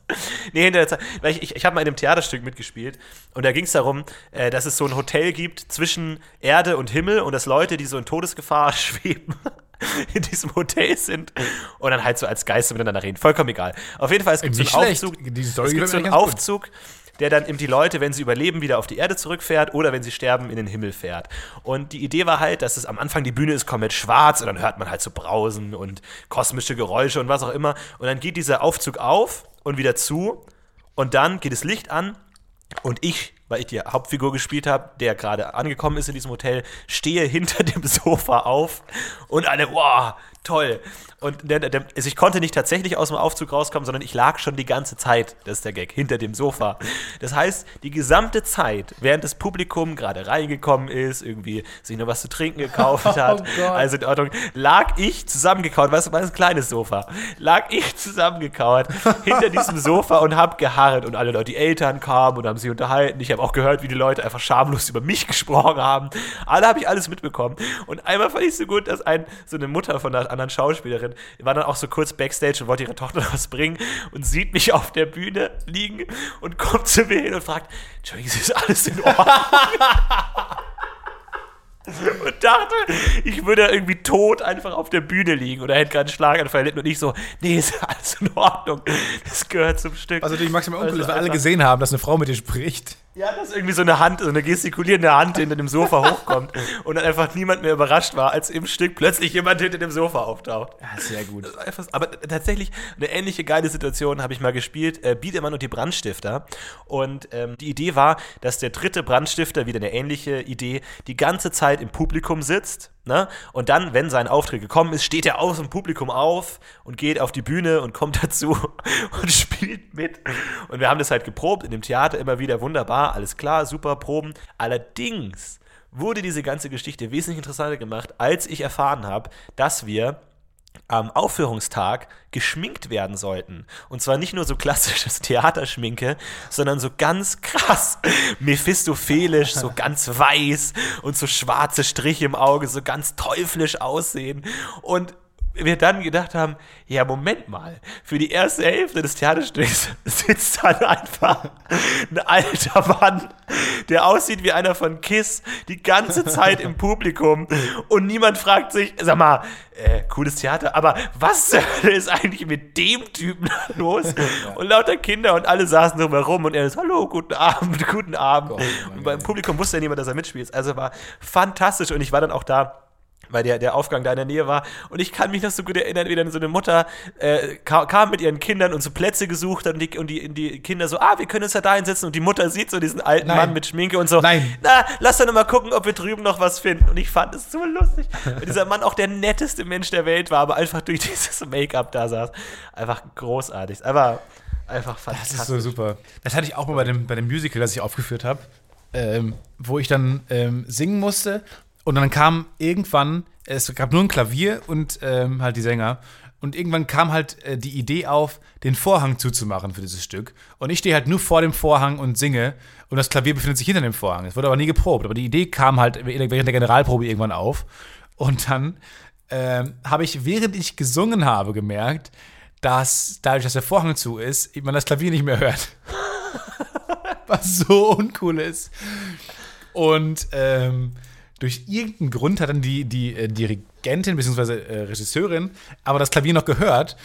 Nee, hinter der Zeit. Weil ich, ich, ich habe mal in einem Theaterstück mitgespielt und da ging es darum, äh, dass es so ein Hotel gibt zwischen Erde und Himmel und dass Leute, die so in Todesgefahr (laughs) schweben, (laughs) in diesem Hotel sind und dann halt so als Geister miteinander reden. Vollkommen egal. Auf jeden Fall, es gibt so Nicht einen schlecht. Aufzug. Die Story es gibt so einen gut. Aufzug, der dann eben die Leute, wenn sie überleben, wieder auf die Erde zurückfährt oder wenn sie sterben, in den Himmel fährt. Und die Idee war halt, dass es am Anfang die Bühne ist komplett schwarz und dann hört man halt so Brausen und kosmische Geräusche und was auch immer. Und dann geht dieser Aufzug auf und wieder zu und dann geht das Licht an und ich, weil ich die Hauptfigur gespielt habe, der gerade angekommen ist in diesem Hotel, stehe hinter dem (laughs) Sofa auf und alle, wow, toll. Und der, der, also ich konnte nicht tatsächlich aus dem Aufzug rauskommen, sondern ich lag schon die ganze Zeit, das ist der Gag, hinter dem Sofa. Das heißt, die gesamte Zeit, während das Publikum gerade reingekommen ist, irgendwie sich noch was zu trinken gekauft (laughs) hat, Gott. also in Ordnung, lag ich zusammengekauert, weißt du, mein kleines Sofa, lag ich zusammengekauert hinter diesem Sofa und hab geharrt und alle Leute, die Eltern kamen und haben sich unterhalten. Ich habe auch gehört, wie die Leute einfach schamlos über mich gesprochen haben. Alle habe ich alles mitbekommen. Und einmal fand ich so gut, dass ein, so eine Mutter von einer anderen Schauspielerin war dann auch so kurz Backstage und wollte ihre Tochter (laughs) was bringen und sieht mich auf der Bühne liegen und kommt zu mir hin und fragt, Entschuldigung, ist alles in Ordnung? (laughs) und dachte, ich würde irgendwie tot einfach auf der Bühne liegen oder hätte gerade einen Schlaganfall erlitten und ich so, nee, ist alles in Ordnung. Das gehört zum Stück. Also die maximal uncool Also ist, weil alle einfach- gesehen haben, dass eine Frau mit dir spricht. Ja, dass irgendwie so eine Hand, so eine gestikulierende Hand hinter dem Sofa (laughs) hochkommt und dann einfach niemand mehr überrascht war, als im Stück plötzlich jemand hinter dem Sofa auftaucht. Ja, sehr gut. Aber tatsächlich eine ähnliche geile Situation habe ich mal gespielt, äh, Biedemann und die Brandstifter. Und ähm, die Idee war, dass der dritte Brandstifter, wieder eine ähnliche Idee, die ganze Zeit im Publikum sitzt. Ne? Und dann, wenn sein Auftritt gekommen ist, steht er aus dem Publikum auf und geht auf die Bühne und kommt (laughs) dazu und spielt mit. Und wir haben das halt geprobt in dem Theater immer wieder wunderbar, alles klar, super Proben. Allerdings wurde diese ganze Geschichte wesentlich interessanter gemacht, als ich erfahren habe, dass wir am Aufführungstag geschminkt werden sollten. Und zwar nicht nur so klassisches (laughs) Theaterschminke, sondern so ganz krass (laughs) mephistophelisch, so ganz weiß und so schwarze Striche im Auge, so ganz teuflisch aussehen. Und wir dann gedacht haben, ja, Moment mal, für die erste Hälfte des Theaterstücks (laughs) sitzt dann einfach ein alter Mann, der aussieht wie einer von Kiss, die ganze Zeit im Publikum und niemand fragt sich, sag mal, äh, cooles Theater, aber was ist eigentlich mit dem Typen da los? Und lauter Kinder und alle saßen drumherum und er ist, hallo, guten Abend, guten Abend. und beim Publikum wusste ja niemand, dass er mitspielt. Also war fantastisch und ich war dann auch da weil der, der Aufgang da in der Nähe war. Und ich kann mich noch so gut erinnern, wie dann so eine Mutter äh, ka kam mit ihren Kindern und so Plätze gesucht hat und die, und die, die Kinder so, ah, wir können uns ja da hinsetzen. Und die Mutter sieht so diesen alten Nein. Mann mit Schminke und so, Nein. na, lass doch mal gucken, ob wir drüben noch was finden. Und ich fand es so lustig. Weil dieser Mann auch der netteste Mensch der Welt war, aber einfach durch (laughs) dieses Make-up da saß. Einfach großartig. Aber einfach Das fantastisch. ist so super. Das hatte ich auch mal bei dem, bei dem Musical, das ich aufgeführt habe, ähm, wo ich dann ähm, singen musste. Und dann kam irgendwann, es gab nur ein Klavier und ähm, halt die Sänger. Und irgendwann kam halt äh, die Idee auf, den Vorhang zuzumachen für dieses Stück. Und ich stehe halt nur vor dem Vorhang und singe. Und das Klavier befindet sich hinter dem Vorhang. Es wurde aber nie geprobt. Aber die Idee kam halt während der Generalprobe irgendwann auf. Und dann ähm, habe ich, während ich gesungen habe, gemerkt, dass dadurch, dass der Vorhang zu ist, man das Klavier nicht mehr hört. (laughs) Was so uncool ist. Und ähm, durch irgendeinen Grund hat dann die, die äh, Dirigentin bzw. Äh, Regisseurin aber das Klavier noch gehört.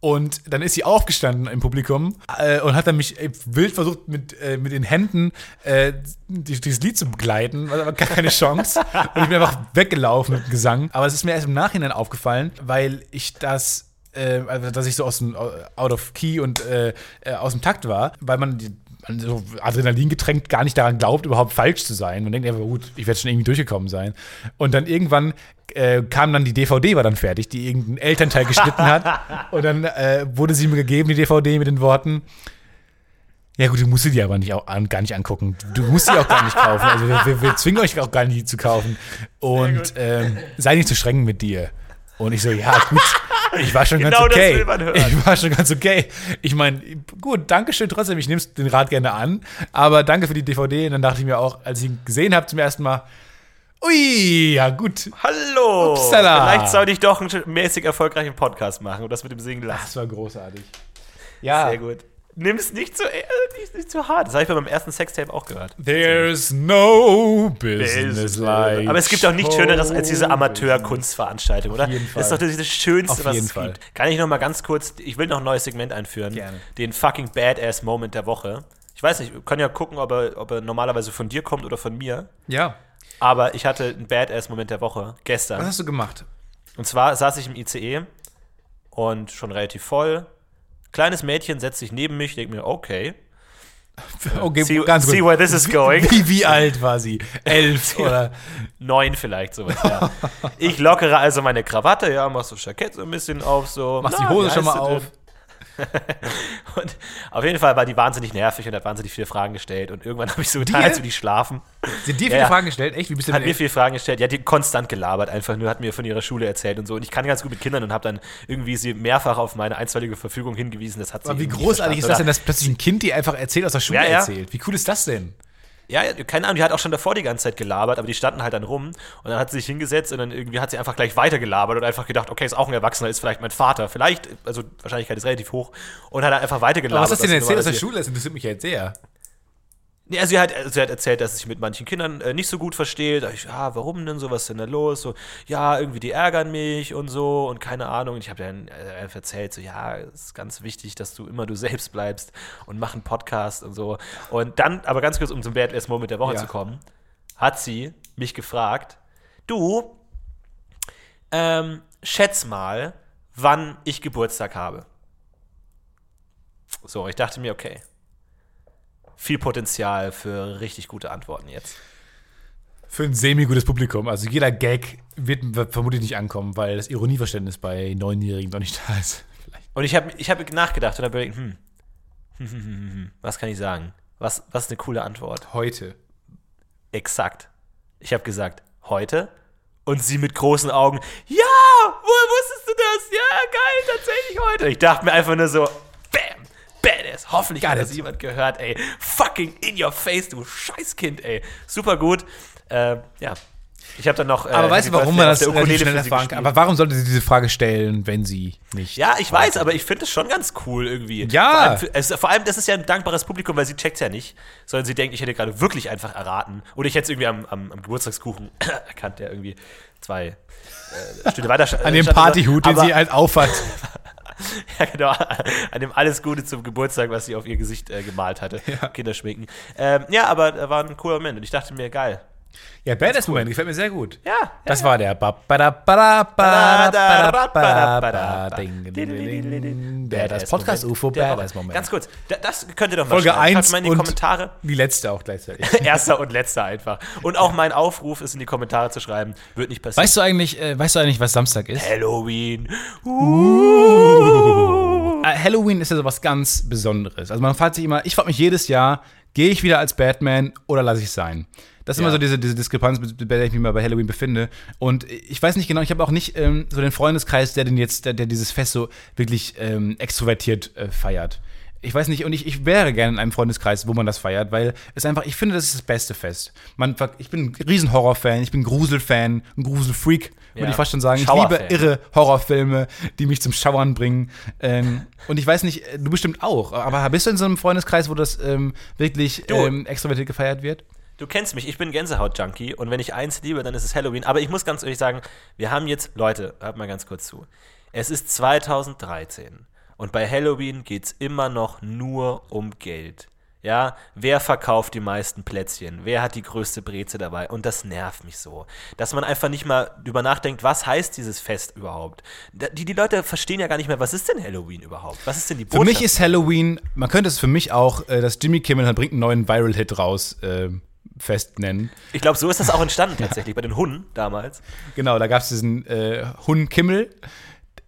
Und dann ist sie aufgestanden im Publikum äh, und hat dann mich äh, wild versucht, mit, äh, mit den Händen äh, die, dieses Lied zu begleiten, aber gar keine Chance. und ich bin einfach weggelaufen mit dem Gesang. Aber es ist mir erst im Nachhinein aufgefallen, weil ich das also dass ich so aus dem Out of Key und äh, aus dem Takt war, weil man die, man so Adrenalin getränkt gar nicht daran glaubt, überhaupt falsch zu sein. Man denkt einfach, gut, ich werde schon irgendwie durchgekommen sein. Und dann irgendwann äh, kam dann die DVD, war dann fertig, die irgendein Elternteil geschnitten hat. (laughs) Und dann äh, wurde sie mir gegeben, die DVD, mit den Worten. Ja gut, du musst sie dir aber nicht auch an, gar nicht angucken. Du musst sie auch gar nicht kaufen. Also wir, wir, zwingen euch auch gar nicht, zu kaufen. Und ähm, sei nicht zu streng mit dir. Und ich so, ja gut, ich war schon Genau ganz das okay. will man hören. Ich war schon ganz okay. Ich meine, gut, danke schön trotzdem. Ich nehme den Rat gerne an. Aber danke für die DVD. Und dann dachte ich mir auch, als ich ihn gesehen habe zum ersten Mal, ui, ja gut. Hallo! Upsala. Vielleicht sollte ich doch einen mäßig erfolgreichen Podcast machen und das mit dem Singen lassen. Das war großartig. Ja, Sehr gut. Nimm es nicht zu, äh, nicht, nicht zu hart. Das habe ich bei meinem ersten Sextape auch gehört. There's no business like Aber es gibt auch nichts Schöneres als diese Amateur-Kunstveranstaltung, oder? jeden Das ist Fall. doch das Schönste, Auf was jeden es Fall. gibt. Kann ich noch mal ganz kurz, ich will noch ein neues Segment einführen. Gerne. Den fucking Badass-Moment der Woche. Ich weiß nicht, wir können ja gucken, ob er, ob er normalerweise von dir kommt oder von mir. Ja. Aber ich hatte einen Badass-Moment der Woche gestern. Was hast du gemacht? Und zwar saß ich im ICE und schon relativ voll. Kleines Mädchen setzt sich neben mich, denkt mir, okay, (laughs) Okay, see, ganz see gut. where this is going. Wie, wie alt war sie? Elf (laughs) oder? Neun vielleicht sowas, ja. (laughs) Ich lockere also meine Krawatte, ja, mach so Jackett so ein bisschen auf, so. Machst die Hose schon mal auf? (laughs) Und auf jeden Fall war die wahnsinnig nervig und hat wahnsinnig viele Fragen gestellt. Und irgendwann (laughs) habe ich so getan, Dir? als würde ich schlafen. Sind dir Ja, viele ja. Fragen gestellt? Echt? Wie bist du Hat mir viele Fragen gestellt. Die hat die konstant gelabert, einfach nur, hat mir von ihrer Schule erzählt und so. Und ich kann ganz gut mit Kindern und habe dann irgendwie sie mehrfach auf meine einstweilige Verfügung hingewiesen. Das hat sie Aber wie großartig ist das denn, dass plötzlich ein Kind dir einfach erzählt, aus der Schule Ja, ja. erzählt? Wie cool ist das denn? Ja, ja, keine Ahnung, die hat auch schon davor die ganze Zeit gelabert, aber die standen halt dann rum und dann hat sie sich hingesetzt und dann irgendwie hat sie einfach gleich weiter gelabert und einfach gedacht, okay, ist auch ein Erwachsener, ist vielleicht mein Vater, vielleicht, also Wahrscheinlichkeit ist relativ hoch und hat einfach weiter gelabert. Aber was hast du denn erzählt aus der normalerweise- Schule? Das interessiert mich jetzt sehr. Nee, also sie hat, sie hat erzählt, dass sie sich mit manchen Kindern äh, nicht so gut versteht. Da ich, ja, warum denn so? Was ist denn da los? So, ja, irgendwie die ärgern mich und so und keine Ahnung. Und ich habe dann äh, erzählt, so, ja, es ist ganz wichtig, dass du immer du selbst bleibst und mach einen Podcast und so. Und dann, aber ganz kurz, um zum Badass Moment der Woche Ja. zu kommen, hat sie mich gefragt, du, ähm, schätz mal, wann ich Geburtstag habe. So, ich dachte mir, okay, viel Potenzial für richtig gute Antworten jetzt. Für ein semi-gutes Publikum. Also jeder Gag wird, vermutlich nicht ankommen, weil das Ironieverständnis bei Neunjährigen noch nicht (laughs) da ist. Vielleicht. Und ich habe ich hab nachgedacht und habe überlegt, hm, hm, hm, hm, hm, was kann ich sagen? Was, was ist eine coole Antwort? Heute. Exakt. Ich habe gesagt, heute. Und sie mit großen Augen, ja, woher wusstest du das? Ja, geil, tatsächlich heute. Ich dachte mir einfach nur so, bam, badass. Hoffentlich Got hat it. das jemand gehört, ey. Fucking in your face, du Scheißkind, ey. Super gut. Äh, ja. Ich habe dann noch. äh, Aber weißt du, warum man das der Ukulele schnell erfahren kann? Aber warum sollte sie diese Frage stellen, wenn sie nicht? Ja, ich weiß, aber ich finde es schon ganz cool irgendwie. Ja. Vor allem, für- es, vor allem, das ist ja ein dankbares Publikum, weil sie checkt ja nicht, sondern sie denkt, ich hätte gerade wirklich einfach erraten. Oder ich hätte es irgendwie am, am, am Geburtstagskuchen (coughs) erkannt, der irgendwie zwei äh, Stühle weiter An dem Partyhut, den sie halt aufhat. (laughs) (laughs) Ja, genau. An dem alles Gute zum Geburtstag, was sie auf ihr Gesicht äh, gemalt hatte. Kinderschminken. Ähm, ja, aber da war ein cooler Moment und ich dachte mir, geil. Ja, Badass-Moment, gefällt mir sehr gut. Ja, Das war der. Badass Podcast UFO. Badass Moment. Ganz kurz, da- das könnt ihr doch mal Folge schreiben. Schreibt 1 mal in die Kommentare. die letzte auch gleichzeitig. Erster und letzter einfach. Und auch mein Aufruf ist in die Kommentare zu schreiben, wird nicht passieren. Weißt du eigentlich, äh, weißt du eigentlich, was Samstag ist? Halloween. Äh, Halloween ist ja so was ganz Besonderes. Also man fragt sich immer, ich frage mich jedes Jahr, gehe ich wieder als Batman oder lasse ich es sein? Das ist Ja. immer so diese, diese Diskrepanz, bei der ich mich mal bei Halloween befinde. Und ich weiß nicht genau, ich habe auch nicht ähm, so den Freundeskreis, der den jetzt, der, der dieses Fest so wirklich ähm, extrovertiert äh, feiert. ich weiß nicht, und ich, ich wäre gerne in einem Freundeskreis, wo man das feiert, weil es einfach, ich finde, das ist das beste Fest. Man, ich bin ein riesen Horrorfan, ich bin Gruselfan, ein Gruselfreak, würde Ja. ich fast schon sagen. Ich liebe irre Horrorfilme, die mich zum Schauern bringen. Ähm, und ich weiß nicht, du bestimmt auch, aber bist du in so einem Freundeskreis, wo das ähm, wirklich ähm, extrovertiert gefeiert wird? Du kennst mich, ich bin Gänsehaut-Junkie und wenn ich eins liebe, dann ist es Halloween. Aber ich muss ganz ehrlich sagen, wir haben jetzt, Leute, hört mal ganz kurz zu. Es ist 2013 und bei Halloween geht es immer noch nur um Geld. Ja, wer verkauft die meisten Plätzchen? Wer hat die größte Breze dabei? Und das nervt mich so. Dass man einfach nicht mal drüber nachdenkt, was heißt dieses Fest überhaupt? Die, die Leute verstehen ja gar nicht mehr, was ist denn Halloween überhaupt? Was ist denn die Für Botschaft? mich ist Halloween, man könnte es für mich auch, äh, dass Jimmy Kimmel bringt einen neuen Viral-Hit raus, äh, fest nennen. ich glaube, so ist das auch entstanden tatsächlich, bei den Hunden damals. Genau, da gab es diesen äh, Hun Kimmel.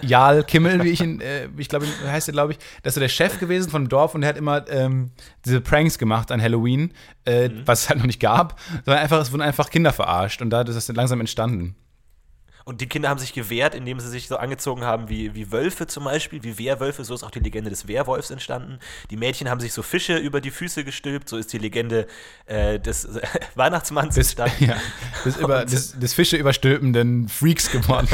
Jarl Kimmel, wie ich ihn, äh, wie ich glaube, heißt er, glaube ich. Das ist der Chef gewesen vom Dorf und der hat immer ähm, diese Pranks gemacht an Halloween, äh, was es halt noch nicht gab, sondern einfach, es wurden einfach Kinder verarscht und da ist das dann langsam entstanden. Und die Kinder haben sich gewehrt, indem sie sich so angezogen haben wie, wie Wölfe zum Beispiel, wie Wehrwölfe. So ist auch die Legende des Werwolfs entstanden. Die Mädchen haben sich so Fische über die Füße gestülpt. So ist die Legende äh, des äh, (laughs) Weihnachtsmanns Des, entstanden. ja, des, über, des, des Fische überstülpenden Freaks geworden.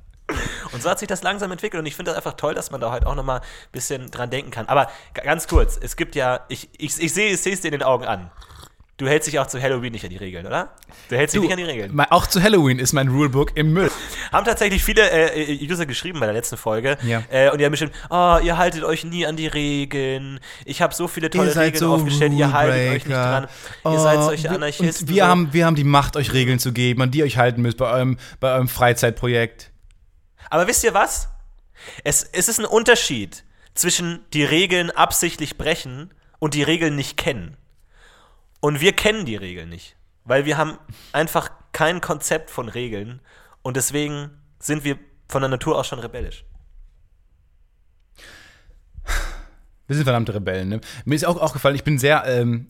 (laughs) Und so hat sich das langsam entwickelt. Und ich finde das einfach toll, dass man da heute auch noch mal ein bisschen dran denken kann. Aber ganz kurz, es gibt ja, ich, ich, ich sehe ich sehe es dir in den Augen an. Du hältst dich auch zu Halloween nicht an die Regeln, oder? Du hältst dich nicht an die Regeln. Auch zu Halloween ist mein Rulebook im Müll. (laughs) Haben tatsächlich viele äh, User geschrieben bei der letzten Folge. Ja. Äh, und die haben bestimmt, oh, ihr haltet euch nie an die Regeln. Ich habe so viele tolle Regeln so aufgestellt, ihr haltet euch nicht dran. Ihr seid Oh, solche Anarchisten. Wir, haben, wir haben die Macht, euch Regeln zu geben, an die ihr euch halten müsst bei eurem, bei eurem Freizeitprojekt. Aber wisst ihr was? Es, es ist ein Unterschied zwischen die Regeln absichtlich brechen und die Regeln nicht kennen. Und wir kennen die Regeln nicht, weil wir haben einfach kein Konzept von Regeln und deswegen sind wir von der Natur aus schon rebellisch. Wir sind verdammte Rebellen. Ne? Mir ist auch aufgefallen, ich bin sehr. Ähm,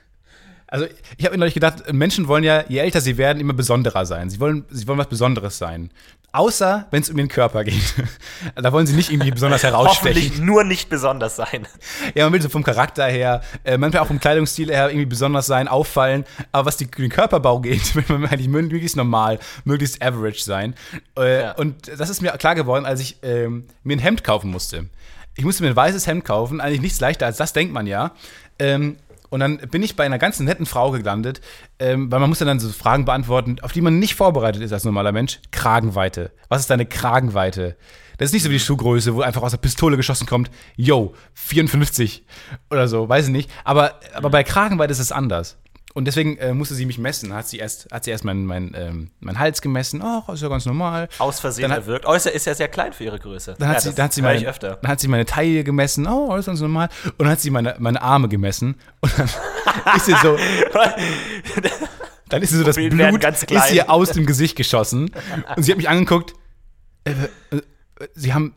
(laughs) also, ich habe mir neulich gedacht, Menschen wollen ja, je älter sie werden, immer besonderer sein. Sie wollen, sie wollen was Besonderes sein. Außer, wenn es um den Körper geht. (laughs) da wollen sie nicht irgendwie besonders herausstechen. Hoffentlich nur nicht besonders sein. Ja, man will so vom Charakter her, äh, manchmal auch vom Kleidungsstil her irgendwie besonders sein, auffallen. Aber was die, den Körperbau geht, (laughs) will man eigentlich möglichst normal, möglichst average sein. Äh, Ja. Und das ist mir klar geworden, als ich ähm, mir ein Hemd kaufen musste. Ich musste mir ein weißes Hemd kaufen, eigentlich nichts leichter als das, denkt man ja. Ähm, und dann bin ich bei einer ganz netten Frau gelandet, ähm, weil man muss ja dann so Fragen beantworten, auf die man nicht vorbereitet ist als normaler Mensch. Kragenweite. Was ist deine Kragenweite? Das ist nicht so wie die Schuhgröße, wo einfach aus der Pistole geschossen kommt, yo, 54 oder so, weiß ich nicht. Aber, aber bei Kragenweite ist es anders. Und deswegen äh, musste sie mich messen. Hat sie erst, hat sie erst meinen mein, ähm, mein Hals gemessen. Oh, ist ja ganz normal. Aus Versehen hat- erwirkt. Oh, ist ja, ist sehr klein für ihre Größe. Dann hat, ja, sie, dann, hat sie meine, öfter. dann hat sie meine Taille gemessen. Oh, alles ganz normal. Und dann hat sie meine, meine Arme gemessen. Und dann (laughs) ist sie so, dann ist sie so das Blut ganz ist ihr aus dem Gesicht geschossen. Und sie hat mich angeguckt. Äh, äh, sie haben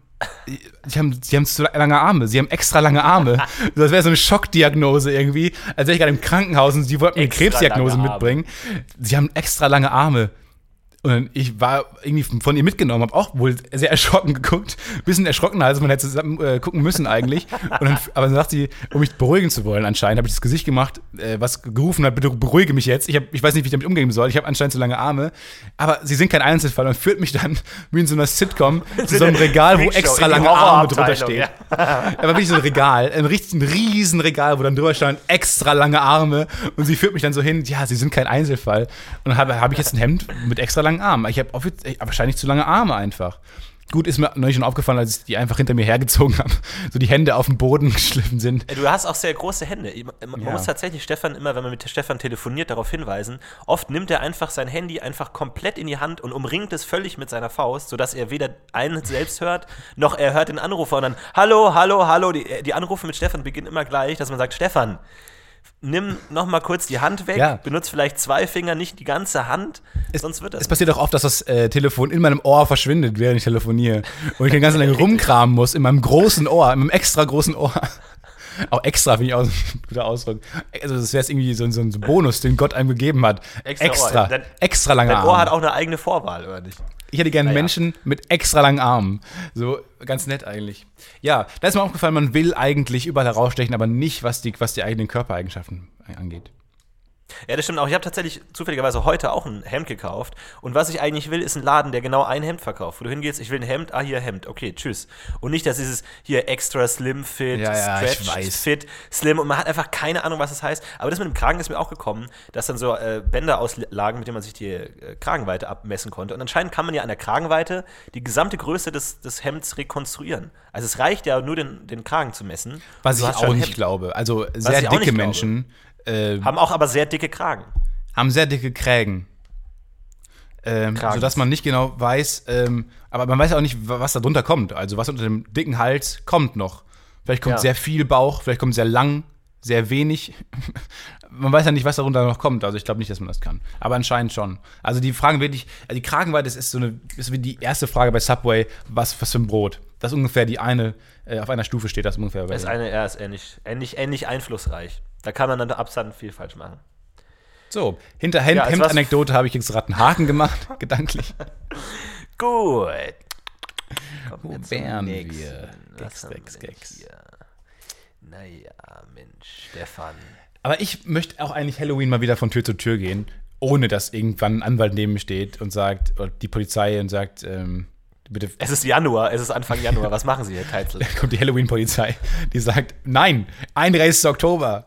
Sie haben, sie haben zu lange Arme, sie haben extra lange Arme. (laughs) Das wäre so eine Schockdiagnose irgendwie, als wäre ich gerade im Krankenhaus und sie wollten mir eine Krebsdiagnose mitbringen. Sie haben extra lange Arme. Und ich war irgendwie von ihr mitgenommen, habe auch wohl sehr erschrocken geguckt. Bisschen erschrockener, als man hätte zusammen äh, gucken müssen eigentlich. Und dann, aber dann sagt sie, um mich beruhigen zu wollen anscheinend, habe ich das Gesicht gemacht, äh, was gerufen hat, bitte beruhige mich jetzt. Ich, hab, ich weiß nicht, wie ich damit umgehen soll. Ich habe anscheinend zu lange Arme. Aber sie sind kein Einzelfall und führt mich dann wie in so einer Sitcom zu so einem Regal, wo extra lange Arme drunter Horrorabteilung, steht. (laughs) Aber wirklich so ein Regal, ein richtig ein riesen Regal, wo dann drüber stand, extra lange Arme. Und sie führt mich dann so hin, ja, sie sind kein Einzelfall. Und dann habe hab ich jetzt ein Hemd mit extra langen Armen. Ich habe wahrscheinlich zu lange Arme einfach. Gut, ist mir neulich schon aufgefallen, als ich die einfach hinter mir hergezogen habe. (laughs) So die Hände auf den Boden (laughs) geschliffen sind. Du hast auch sehr große Hände. Man Ja. muss tatsächlich Stefan immer, wenn man mit Stefan telefoniert, darauf hinweisen. Oft nimmt er einfach sein Handy einfach komplett in die Hand und umringt es völlig mit seiner Faust, sodass er weder einen selbst hört, noch er hört den Anrufer und dann Hallo, hallo, hallo. Die, die Anrufe mit Stefan beginnen immer gleich, dass man sagt, Stefan, nimm noch mal kurz die Hand weg, Ja. benutzt vielleicht zwei Finger, nicht die ganze Hand, sonst wird das. Es passiert auch oft, dass das äh, Telefon in meinem Ohr verschwindet, während ich telefoniere. Und ich den ganzen lange (laughs) rumkramen muss, in meinem großen Ohr, in meinem extra großen Ohr. (laughs) Auch extra finde ich auch ein guter Ausdruck. Also, das wäre jetzt irgendwie so, ein- so ein Bonus, den Gott einem gegeben hat. Extra Extra. Dein- extra lange Dein Arme. Ohr hat auch eine eigene Vorwahl, oder nicht? Ich hätte gerne Naja. Menschen mit extra langen Armen. So ganz nett eigentlich. Ja, da ist mir aufgefallen, man will eigentlich überall herausstechen, aber nicht, was die, was die eigenen Körpereigenschaften angeht. Ja, das stimmt auch. Ich habe tatsächlich zufälligerweise heute auch ein Hemd gekauft. Und was ich eigentlich will, ist ein Laden, der genau ein Hemd verkauft. Wo du hingehst, ich will ein Hemd, ah, hier Hemd, okay, tschüss. Und nicht, dass dieses hier extra slim fit, Ja, ja, stretch fit, slim und man hat einfach keine Ahnung, was das heißt. Aber das mit dem Kragen ist mir auch gekommen, dass dann so äh, Bänder auslagen, mit denen man sich die äh, Kragenweite abmessen konnte. Und anscheinend kann man ja an der Kragenweite die gesamte Größe des, des Hemds rekonstruieren. Also es reicht ja nur, den, den Kragen zu messen. Was Du ich auch nicht glaube. Also sehr dicke nicht glaube. Menschen äh, Haben auch aber sehr dicke Kragen. haben sehr dicke Krägen. Ähm, sodass man nicht genau weiß, ähm, aber man weiß auch nicht, wa- was da drunter kommt. Also was unter dem dicken Hals kommt noch. Vielleicht kommt Ja. sehr viel Bauch, vielleicht kommt sehr lang, sehr wenig. (laughs) man weiß ja nicht, was darunter noch kommt. Also ich glaube nicht, dass man das kann. Aber anscheinend schon. Also die Fragen wirklich, also die Kragenweite ist so eine, ist wie die erste Frage bei Subway, was, was für ein Brot. Das ist ungefähr die eine, äh, auf einer Stufe steht das ungefähr. Bei Das eine, er ist ähnlich, ähnlich, ähnlich einflussreich. Da kann man dann Abstand viel falsch machen. so, hinter Hemd, Ja, als was- Hemdanekdote habe ich jetzt gerade einen Haken gemacht, (laughs) gedanklich. Gut. Wo wären wir? Denn Gex. hier? Naja, Mensch, Stefan. Aber ich möchte auch eigentlich Halloween mal wieder von Tür zu Tür gehen, ohne dass irgendwann ein Anwalt neben mir steht und sagt, oder die Polizei und sagt, ähm, bitte Es ist Januar, es ist Anfang Januar. Was machen Sie, Herr Teitzel? (laughs) kommt die Halloween-Polizei, die sagt, nein, 31. Oktober.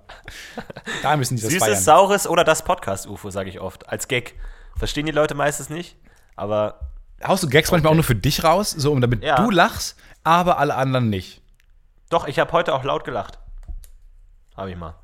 Da müssen die das Süßes, feiern. Saures oder das Podcast-UFO, sage ich oft. Als Gag. Verstehen die Leute meistens nicht, aber Haust du Gags manchmal auch nur für dich raus, so um damit Ja. du lachst, aber alle anderen nicht. doch, ich habe heute auch laut gelacht. Habe ich mal.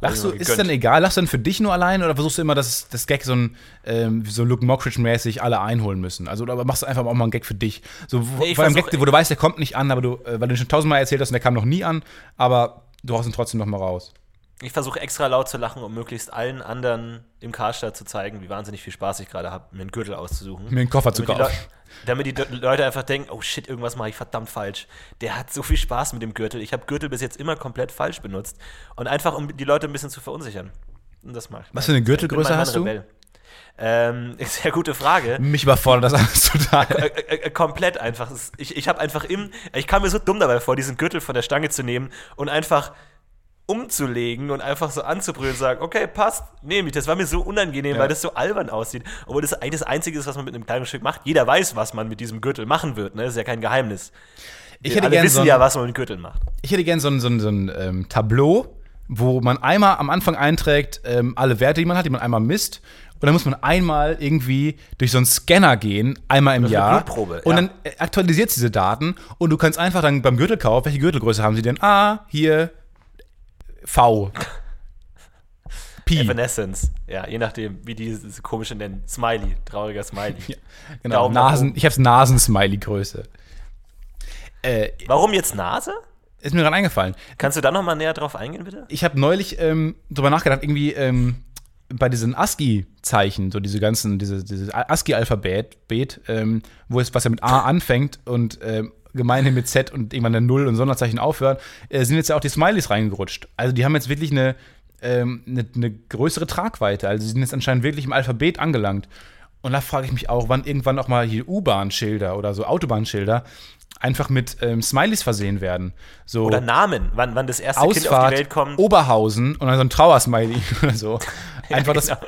Lachst du, Also ist gegönnt. dann egal, lachst du dann für dich nur allein oder versuchst du immer, dass das Gag so ein ähm, so Luke Mockridge-mäßig alle einholen müssen? Also oder machst du einfach auch mal einen Gag für dich? So wo, Nee, vor versuch- Gag, wo du weißt, der kommt nicht an, aber du, äh, weil du ihn schon tausendmal erzählt hast und der kam noch nie an, aber du haust ihn trotzdem noch mal raus. Ich versuche extra laut zu lachen, um möglichst allen anderen im Karstadt zu zeigen, wie wahnsinnig viel Spaß ich gerade habe, mir einen Gürtel auszusuchen. Mir einen Koffer zu damit die, kaufen. Damit die Leute einfach denken, oh shit, irgendwas mache ich verdammt falsch. Der hat so viel Spaß mit dem Gürtel. Ich habe Gürtel bis jetzt immer komplett falsch benutzt. Und einfach, um die Leute ein bisschen zu verunsichern. Und das mache ich. Was für eine Gürtelgröße hast du? Rebell. Ähm, (laughs) sehr gute Frage. Mich überfordert das alles total. Äh, komplett einfach. Ich, ich habe einfach im, ich kam mir so dumm dabei vor, diesen Gürtel von der Stange zu nehmen und einfach umzulegen und einfach so anzubrüllen und sagen, okay, passt, nehme ich. Das war mir so unangenehm, Ja. weil das so albern aussieht. Obwohl das eigentlich das Einzige ist, was man mit einem Kleidungsstück macht. Jeder weiß, was man mit diesem Gürtel machen wird. Ne? Das ist ja kein Geheimnis. Ich Wir hätte alle gerne wissen so ein, ja, was man mit Gürteln macht. ich hätte gern so ein, so ein, so ein ähm, Tableau, wo man einmal am Anfang einträgt, ähm, alle Werte, die man hat, die man einmal misst. Und dann muss man einmal irgendwie durch so einen Scanner gehen, einmal im Jahr. Blutprobe, und ja. dann äh, aktualisiert diese Daten und du kannst einfach dann beim Gürtelkauf, welche Gürtelgröße haben sie denn? Ah, hier V. Pi. Evanescence. Ja, je nachdem, wie die diese komische nennen. Smiley, trauriger Smiley. Genau, Daumen nach Nasen, ich hab's Nasensmiley-Größe. Äh, Warum jetzt Nase? ist mir gerade eingefallen. Kannst du da noch mal näher drauf eingehen, bitte? Ich habe neulich ähm, drüber nachgedacht, irgendwie ähm, bei diesen ASCII-Zeichen, so diese ganzen, diese, dieses ASCII-Alphabet, Bet, ähm, wo es was ja mit A anfängt und ähm, gemeinhin mit Z und irgendwann eine Null und Sonderzeichen aufhört, äh, sind jetzt ja auch die Smileys reingerutscht. Also die haben jetzt wirklich eine, ähm, eine, eine größere Tragweite. Also sie sind jetzt anscheinend wirklich im Alphabet angelangt. Und da frage ich mich auch, wann irgendwann auch mal hier U-Bahn-Schilder oder so Autobahnschilder einfach mit ähm, Smileys versehen werden. So Oder Namen, wann, wann das erste Kind auf Ausfahrt die Welt kommt. Oberhausen und dann so ein Trauersmiley (laughs) oder so. (laughs) Einfach das. Genau.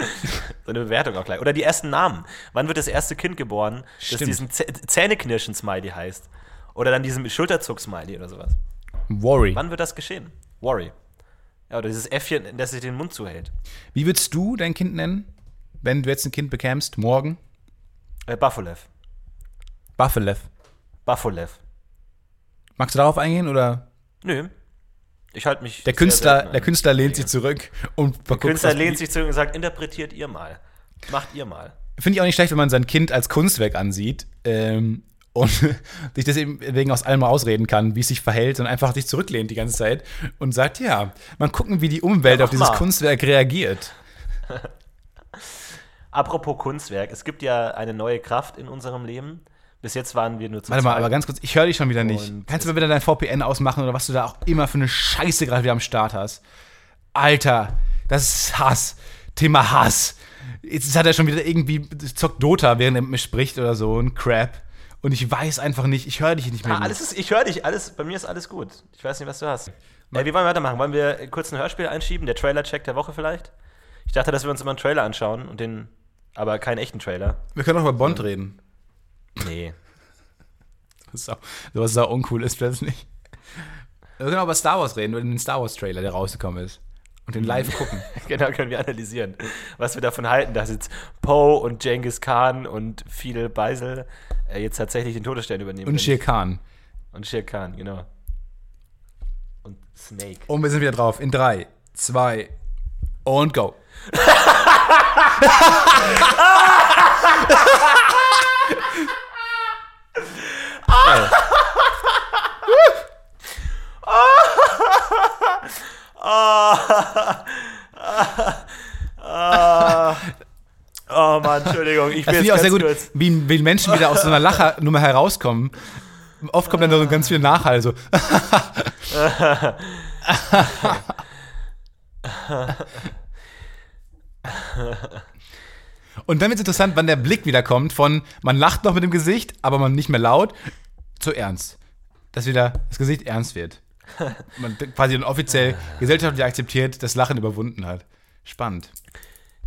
So eine Bewertung auch gleich. Oder die ersten Namen. Wann wird das erste Kind geboren, das Stimmt. diesen Zä Zähneknirschen-Smiley heißt? Oder dann diesem Schulterzuck-Smiley oder sowas. Worry. Wann wird das geschehen? Worry. Ja, oder dieses Äffchen, das sich den Mund zuhält. Wie würdest du dein Kind nennen, wenn du jetzt ein Kind bekämst, morgen? Äh, Baffolev. Buffelev. Baffolev. Magst du darauf eingehen oder? Nö. Ich halte mich. Der Künstler, der Künstler lehnt sich zurück und Der Künstler lehnt sich zurück und sagt, interpretiert ihr mal. Macht ihr mal. Finde ich auch nicht schlecht, wenn man sein Kind als Kunstwerk ansieht ähm, und (laughs) sich deswegen aus allem rausreden kann, wie es sich verhält und einfach sich zurücklehnt die ganze Zeit und sagt, ja, mal gucken, wie die Umwelt Ja, auf dieses mal. Kunstwerk reagiert. (laughs) Apropos Kunstwerk, es gibt ja eine neue Kraft in unserem Leben. Bis jetzt waren wir nur zu Warte mal, aber ganz kurz, ich höre dich schon wieder nicht. Und Kannst du mal wieder dein VPN ausmachen oder was du da auch immer für eine Scheiße gerade wieder am Start hast? Alter, das ist Hass. Thema Hass. Jetzt hat er schon wieder irgendwie zockt Dota, während er mit mir spricht oder so, ein Crap. Und ich weiß einfach nicht, ich höre dich nicht mehr. Ah, alles ist, ich höre dich, alles, bei mir ist alles gut. Ich weiß nicht, was du hast. Äh, wie wollen wir weitermachen? Wollen wir kurz ein Hörspiel einschieben? Der Trailer-Check der Woche vielleicht? Ich dachte, dass wir uns immer einen Trailer anschauen und den, aber keinen echten Trailer. Wir können auch über Bond reden. Nee. Was sau, was sau uncool ist plötzlich. Wir können auch über Star Wars reden, über den Star Wars Trailer, der rausgekommen ist. Und den live gucken. (laughs) genau, können wir analysieren, was wir davon halten, dass jetzt Poe und Genghis Khan und Fidel Beisel äh, jetzt tatsächlich den Todesstern übernehmen. Und Shere Khan. Und Shere Khan, genau. Und Snake. Und wir sind wieder drauf. In drei, zwei und go. (laughs) Oh (laughs) (laughs) Mann, Entschuldigung, ich Das bin finde ich auch jetzt sehr gut, kurz. wie, wie Menschen wieder aus so einer Lachernummer herauskommen. Oft kommt dann so ganz viel Nachhall, so. (laughs) Und dann wird es interessant, wann der Blick wieder kommt von man lacht noch mit dem Gesicht, aber man nicht mehr laut, zu ernst. Dass wieder das Gesicht ernst wird. (laughs) Man quasi dann offiziell gesellschaftlich akzeptiert, das Lachen überwunden hat. Spannend.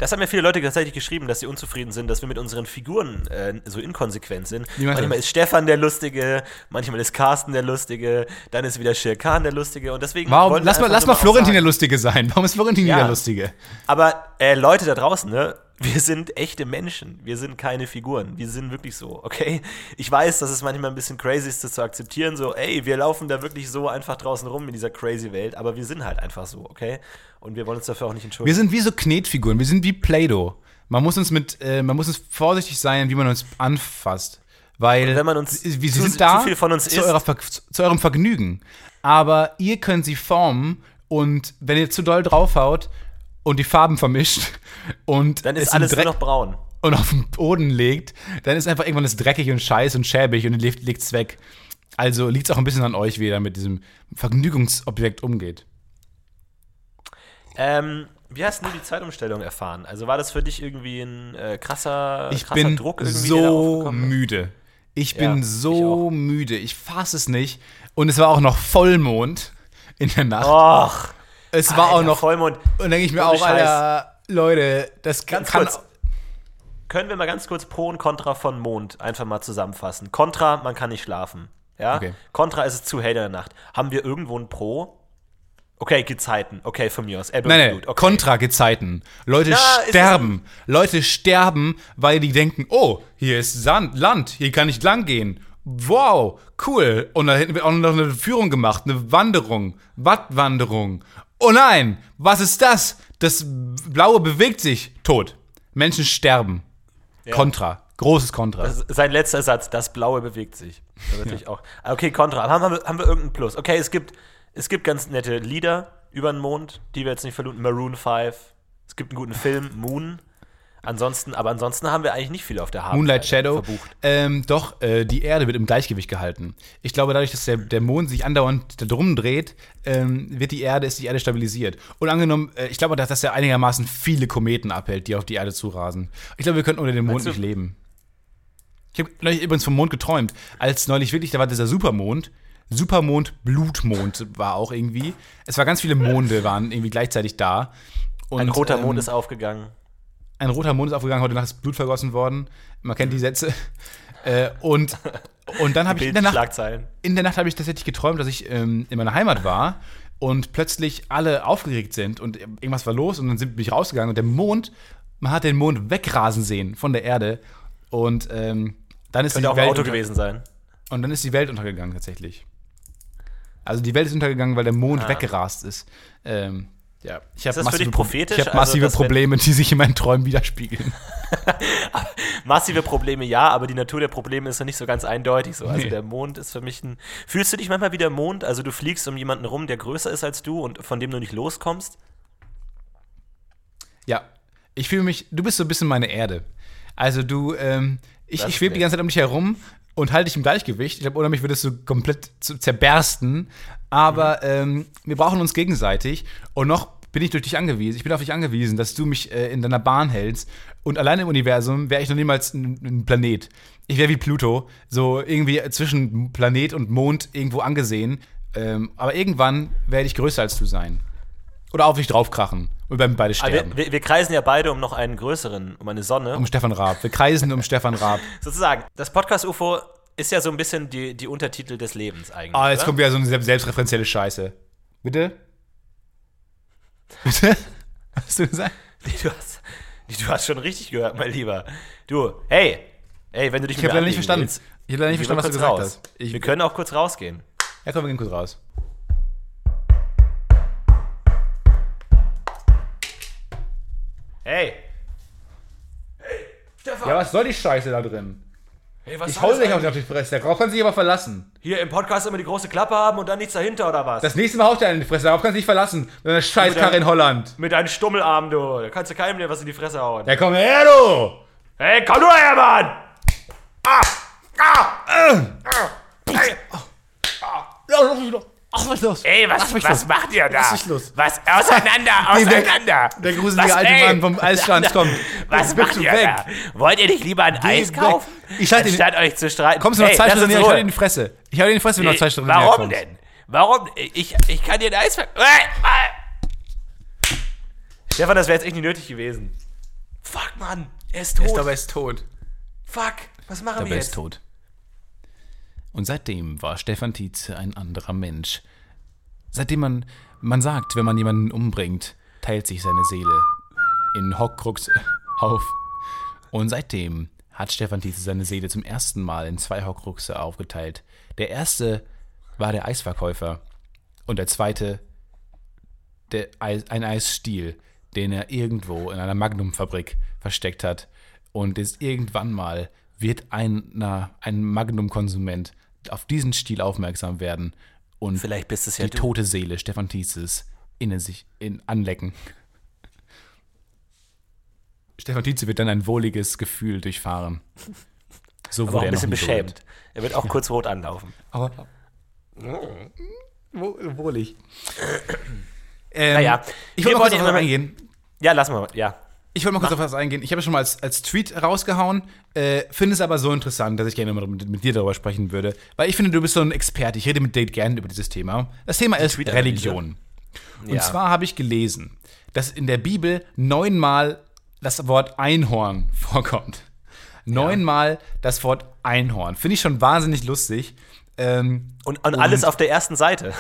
Das haben ja viele Leute tatsächlich geschrieben, dass sie unzufrieden sind, dass wir mit unseren Figuren äh, so inkonsequent sind. Manchmal ist Stefan der Lustige, manchmal ist Carsten der Lustige, dann ist wieder Shere Khan der Lustige und deswegen. Warum? Lass mal, lass mal Florentin auch der sagen- Lustige sein. Warum ist Florentin Ja. der Lustige? Aber äh, Leute da draußen, ne? Wir sind echte Menschen. Wir sind keine Figuren. Wir sind wirklich so, okay? Ich weiß, dass es manchmal ein bisschen crazy ist, das zu akzeptieren. So, ey, wir laufen da wirklich so einfach draußen rum in dieser crazy Welt, aber wir sind halt einfach so, okay? Und wir wollen uns dafür auch nicht Wir entschuldigen. sind wie so Knetfiguren, wir sind wie Play-Doh. Man muss uns mit, äh, man muss uns vorsichtig sein, wie man uns anfasst. Weil Und wenn man uns wir zu- sind da zu viel von uns zu, eurer zu eurem Vergnügen. Aber ihr könnt sie formen und wenn ihr zu doll draufhaut und die Farben vermischt (laughs) und Dann es ist alles nur noch braun. und auf den Boden legt, dann ist einfach irgendwann das dreckig und scheiß und schäbig und legt legt's weg. Also liegt es auch ein bisschen an euch, wie ihr da mit diesem Vergnügungsobjekt umgeht. Ähm, wie hast du die Zeitumstellung erfahren? Also war das für dich irgendwie ein äh, krasser, Ich krasser bin Druck irgendwie, so müde. Ich Ja, bin ich so müde. Ich fasse es nicht. Und es war auch noch Vollmond in der Nacht. Och, es war Alter, auch noch. Vollmond. Und denke ich mir auch, Alter, Leute, das Ganz kann. kurz. Können wir mal ganz kurz Pro und Contra von Mond einfach mal zusammenfassen? Contra, man kann nicht schlafen. Ja? Okay. Contra ist es zu hell in der Nacht. Haben wir irgendwo ein Pro? Okay, Gezeiten. Okay, von mir aus. Ebbe Nein, nein. Okay. Kontra-Gezeiten. Leute Na, sterben. Leute sterben, weil die denken, oh, hier ist Sand, Land, hier kann ich lang gehen. Wow, cool. Und da hinten wird auch noch eine Führung gemacht, eine Wanderung, Wattwanderung. Oh nein, was ist das? Das Blaue bewegt sich. Tot. Menschen sterben. Kontra. Großes Kontra. Sein letzter Satz, das Blaue bewegt sich. Das (laughs) natürlich auch. Okay, Contra. Haben wir, haben wir irgendeinen Plus? Okay, es gibt, es gibt ganz nette Lieder über den Mond, die wir jetzt nicht verluten. Maroon 5. Es gibt einen guten Film, Moon. Ansonsten, aber ansonsten haben wir eigentlich nicht viel auf der Habenseite Moonlight Shadow. verbucht. Ähm, doch, äh, die Erde wird im Gleichgewicht gehalten. Ich glaube, dadurch, dass der, der Mond sich andauernd da drum dreht, ähm, wird die Erde, ist die Erde stabilisiert. Und angenommen, äh, ich glaube, dass das ja einigermaßen viele Kometen abhält, die auf die Erde zurasen. Ich glaube, wir könnten ohne den Mond nicht leben. Ich habe neulich übrigens vom Mond geträumt, als neulich wirklich, da war dieser Supermond. Supermond, Blutmond war auch irgendwie. Es war ganz viele Monde, waren irgendwie gleichzeitig da. Und, Ein roter ähm, Mond ist aufgegangen. ein roter Mond ist aufgegangen, heute Nacht ist Blut vergossen worden. Man kennt die Sätze. Äh, und, und dann habe ich in der Nacht, in der Nacht habe ich tatsächlich geträumt, dass ich ähm, in meiner Heimat war und plötzlich alle aufgeregt sind und irgendwas war los und dann sind, bin ich rausgegangen und der Mond, man hat den Mond wegrasen sehen von der Erde und ähm, dann ist Könnte auch die ein Welt Auto unter- gewesen sein. und dann ist die Welt untergegangen tatsächlich. Also die Welt ist untergegangen, weil der Mond Ah. weggerast ist. Ähm, ja, ich habe das für dich Pro- prophetisch? Ich habe Also, massive wenn- Probleme, die sich in meinen Träumen widerspiegeln. (laughs) Massive Probleme, ja, aber die Natur der Probleme ist ja nicht so ganz eindeutig so. Also Nee. der Mond ist für mich ein. Fühlst du dich manchmal wie der Mond? Also du fliegst um jemanden rum, der größer ist als du und von dem du nicht loskommst? Ja, ich fühle mich, du bist so ein bisschen meine Erde. Also du, ähm, ich, ich schwebe die ganze Zeit um dich herum und halte dich im Gleichgewicht. Ich glaube, ohne mich würdest du komplett zerbersten. Aber Mhm. ähm, wir brauchen uns gegenseitig. Und noch bin ich durch dich angewiesen, ich bin auf dich angewiesen, dass du mich äh, in deiner Bahn hältst. Und allein im Universum wäre ich noch niemals ein, ein Planet. Ich wäre wie Pluto, so irgendwie zwischen Planet und Mond irgendwo angesehen. Ähm, aber irgendwann werde ich größer als du sein. Oder auf dich draufkrachen. Und wir werden beide sterben. wir, wir, wir kreisen ja beide um noch einen größeren, um eine Sonne. um Stefan Raab. Wir kreisen um (laughs) Stefan Raab. Sozusagen, das Podcast-UFO ist ja so ein bisschen die, die Untertitel des Lebens eigentlich. Ah, jetzt oder? kommt wieder so eine selbst- selbstreferenzielle Scheiße. Bitte? (laughs) Bitte? Hast du gesagt? Nee, du, hast, nee, du hast schon richtig gehört, mein Lieber. Du, hey, hey, wenn du dich Ich habe leider nicht verstanden. willst, Ich habe leider nicht verstanden, was du gesagt raus. hast. Ich, wir können auch kurz rausgehen. ja, komm, wir gehen kurz raus. Hey, Ja, was soll die Scheiße da drin? hey was Ich hau dich auf eigentlich? die Fresse. Darauf kannst du dich aber verlassen. Hier im Podcast immer die große Klappe haben und dann nichts dahinter oder was? Das nächste Mal haut dir einen in die Fresse. Darauf kannst du dich verlassen. Mit einer Scheißkarre in Holland. Mit deinen Stummelarm, du. Da kannst du keinem mehr was in die Fresse hauen. Ja, komm her, du! Hey, komm nur her, Mann! Ah! Ah! Hey, Ach, was ist los? ey, was, was los. macht ihr da? Lass mich los. Was? Auseinander, (laughs) Nee, der- auseinander! Der gruselige Was, alte ey? Mann vom Eisstand kommt. Was macht ihr weg. da? Wollt ihr nicht lieber ein Eis weg. kaufen? Ich schalte ihn- Anstatt euch zu streiten. Kommst du noch hey, zwei Stunden näher? Ich hau Ruhe. dir in die Fresse. Ich hau dir in die Fresse, wenn du noch zwei Stunden näher Warum denn? Warum? Ich, ich kann dir ein Eis ver... Stefan, das wäre jetzt echt nicht nötig gewesen. Fuck, Mann. Er ist tot. Ich glaube, er ist tot. Fuck. Was machen Aber wir er jetzt? ist tot. Und seitdem war Stefan Tietze ein anderer Mensch. Seitdem man, man sagt, wenn man jemanden umbringt, teilt sich seine Seele in Horcrux (laughs) auf. Und seitdem hat Stefan Tietze seine Seele zum ersten Mal in zwei Horcruxe aufgeteilt. Der erste war der Eisverkäufer und der zweite der Eis, ein Eisstiel, den er irgendwo in einer Magnumfabrik versteckt hat. Und ist irgendwann mal wird einer, ein Magnum-Konsument auf diesen Stiel aufmerksam werden und Vielleicht bist es ja die du. tote Seele Stefan Tietzes innen sich in, anlecken. Stefan Tietze wird dann ein wohliges Gefühl durchfahren. So Aber auch wurde ein er noch bisschen nie berührt. beschämt. Er wird auch kurz rot anlaufen. Aber wo, wohlig. Ähm, Naja, ich wir wollte mal kurz wollen auf ja was noch- eingehen. Ja, lass mal. Ja. Ich wollte mal kurz auf was eingehen. Ich habe es schon mal als, als Tweet rausgehauen, äh, finde es aber so interessant, dass ich gerne mal mit, mit dir darüber sprechen würde. Weil ich finde, du bist so ein Experte. Ich rede mit dir gerne über dieses Thema. Das Thema ist Tweet-Analyse. Religion. Und Ja. zwar habe ich gelesen, dass in der Bibel neunmal das Wort Einhorn (laughs) vorkommt. Neunmal das Wort Einhorn. Finde ich schon wahnsinnig lustig. Ähm, Und, und alles auf der ersten Seite.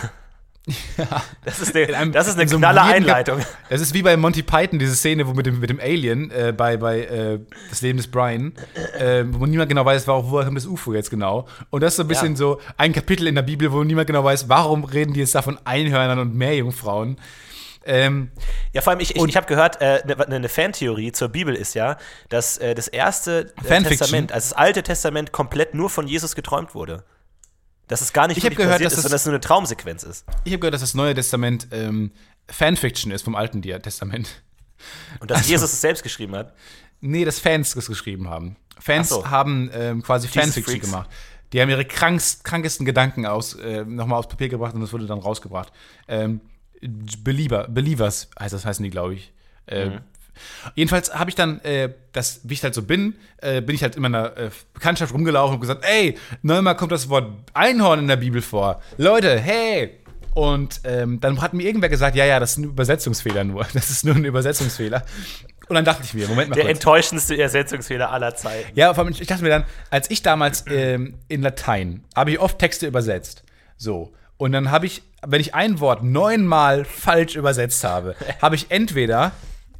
(laughs) Das ist eine, in einem- das ist eine in so knalle Einleitung. Das ist wie bei Monty Python, diese Szene, wo mit dem, mit dem Alien äh, bei, bei äh, Das Leben des Brian, äh, wo niemand genau weiß, warum, woher kommt das UFO jetzt genau. Und das ist so ein bisschen Ja. so ein Kapitel in der Bibel, wo niemand genau weiß, warum reden die jetzt da von Einhörnern und Meerjungfrauen. Ähm, Ja, vor allem, ich, ich, ich habe gehört, eine äh, ne, ne Fantheorie zur Bibel ist ja, dass äh, das erste äh? Testament, also das alte Testament, komplett nur von Jesus geträumt wurde. Dass es gar nicht Ich wirklich gehört, passiert dass ist, es- sondern dass es nur eine Traumsequenz ist. ich habe gehört, dass das Neue Testament ähm, Fanfiction ist vom Alten Testament. Und dass Jesus es selbst geschrieben hat. Nee, dass Fans das geschrieben haben. Fans so. haben ähm, quasi Jesus Fanfiction Freaks. gemacht. Die haben ihre krankst, krankesten Gedanken aus, äh, nochmal aufs Papier gebracht und das wurde dann rausgebracht. Ähm, Belieber, Believers heißt das, heißen die, glaube ich. Äh, Mhm. Jedenfalls habe ich dann, äh, das, wie ich halt so bin, äh, bin ich halt in meiner äh, Bekanntschaft rumgelaufen und gesagt, ey, neunmal kommt das Wort Einhorn in der Bibel vor. Leute, hey! Und ähm, dann hat mir irgendwer gesagt, ja, ja, das ist ein Übersetzungsfehler nur. (laughs) Das ist nur ein Übersetzungsfehler. Und dann dachte ich mir, Moment mal Der kurz. enttäuschendste Übersetzungsfehler aller Zeiten. Ja, vor allem, ich dachte mir dann, als ich damals ähm, in Latein, habe ich oft Texte übersetzt. So. Und dann habe ich, wenn ich ein Wort neunmal falsch übersetzt habe, (laughs) habe ich entweder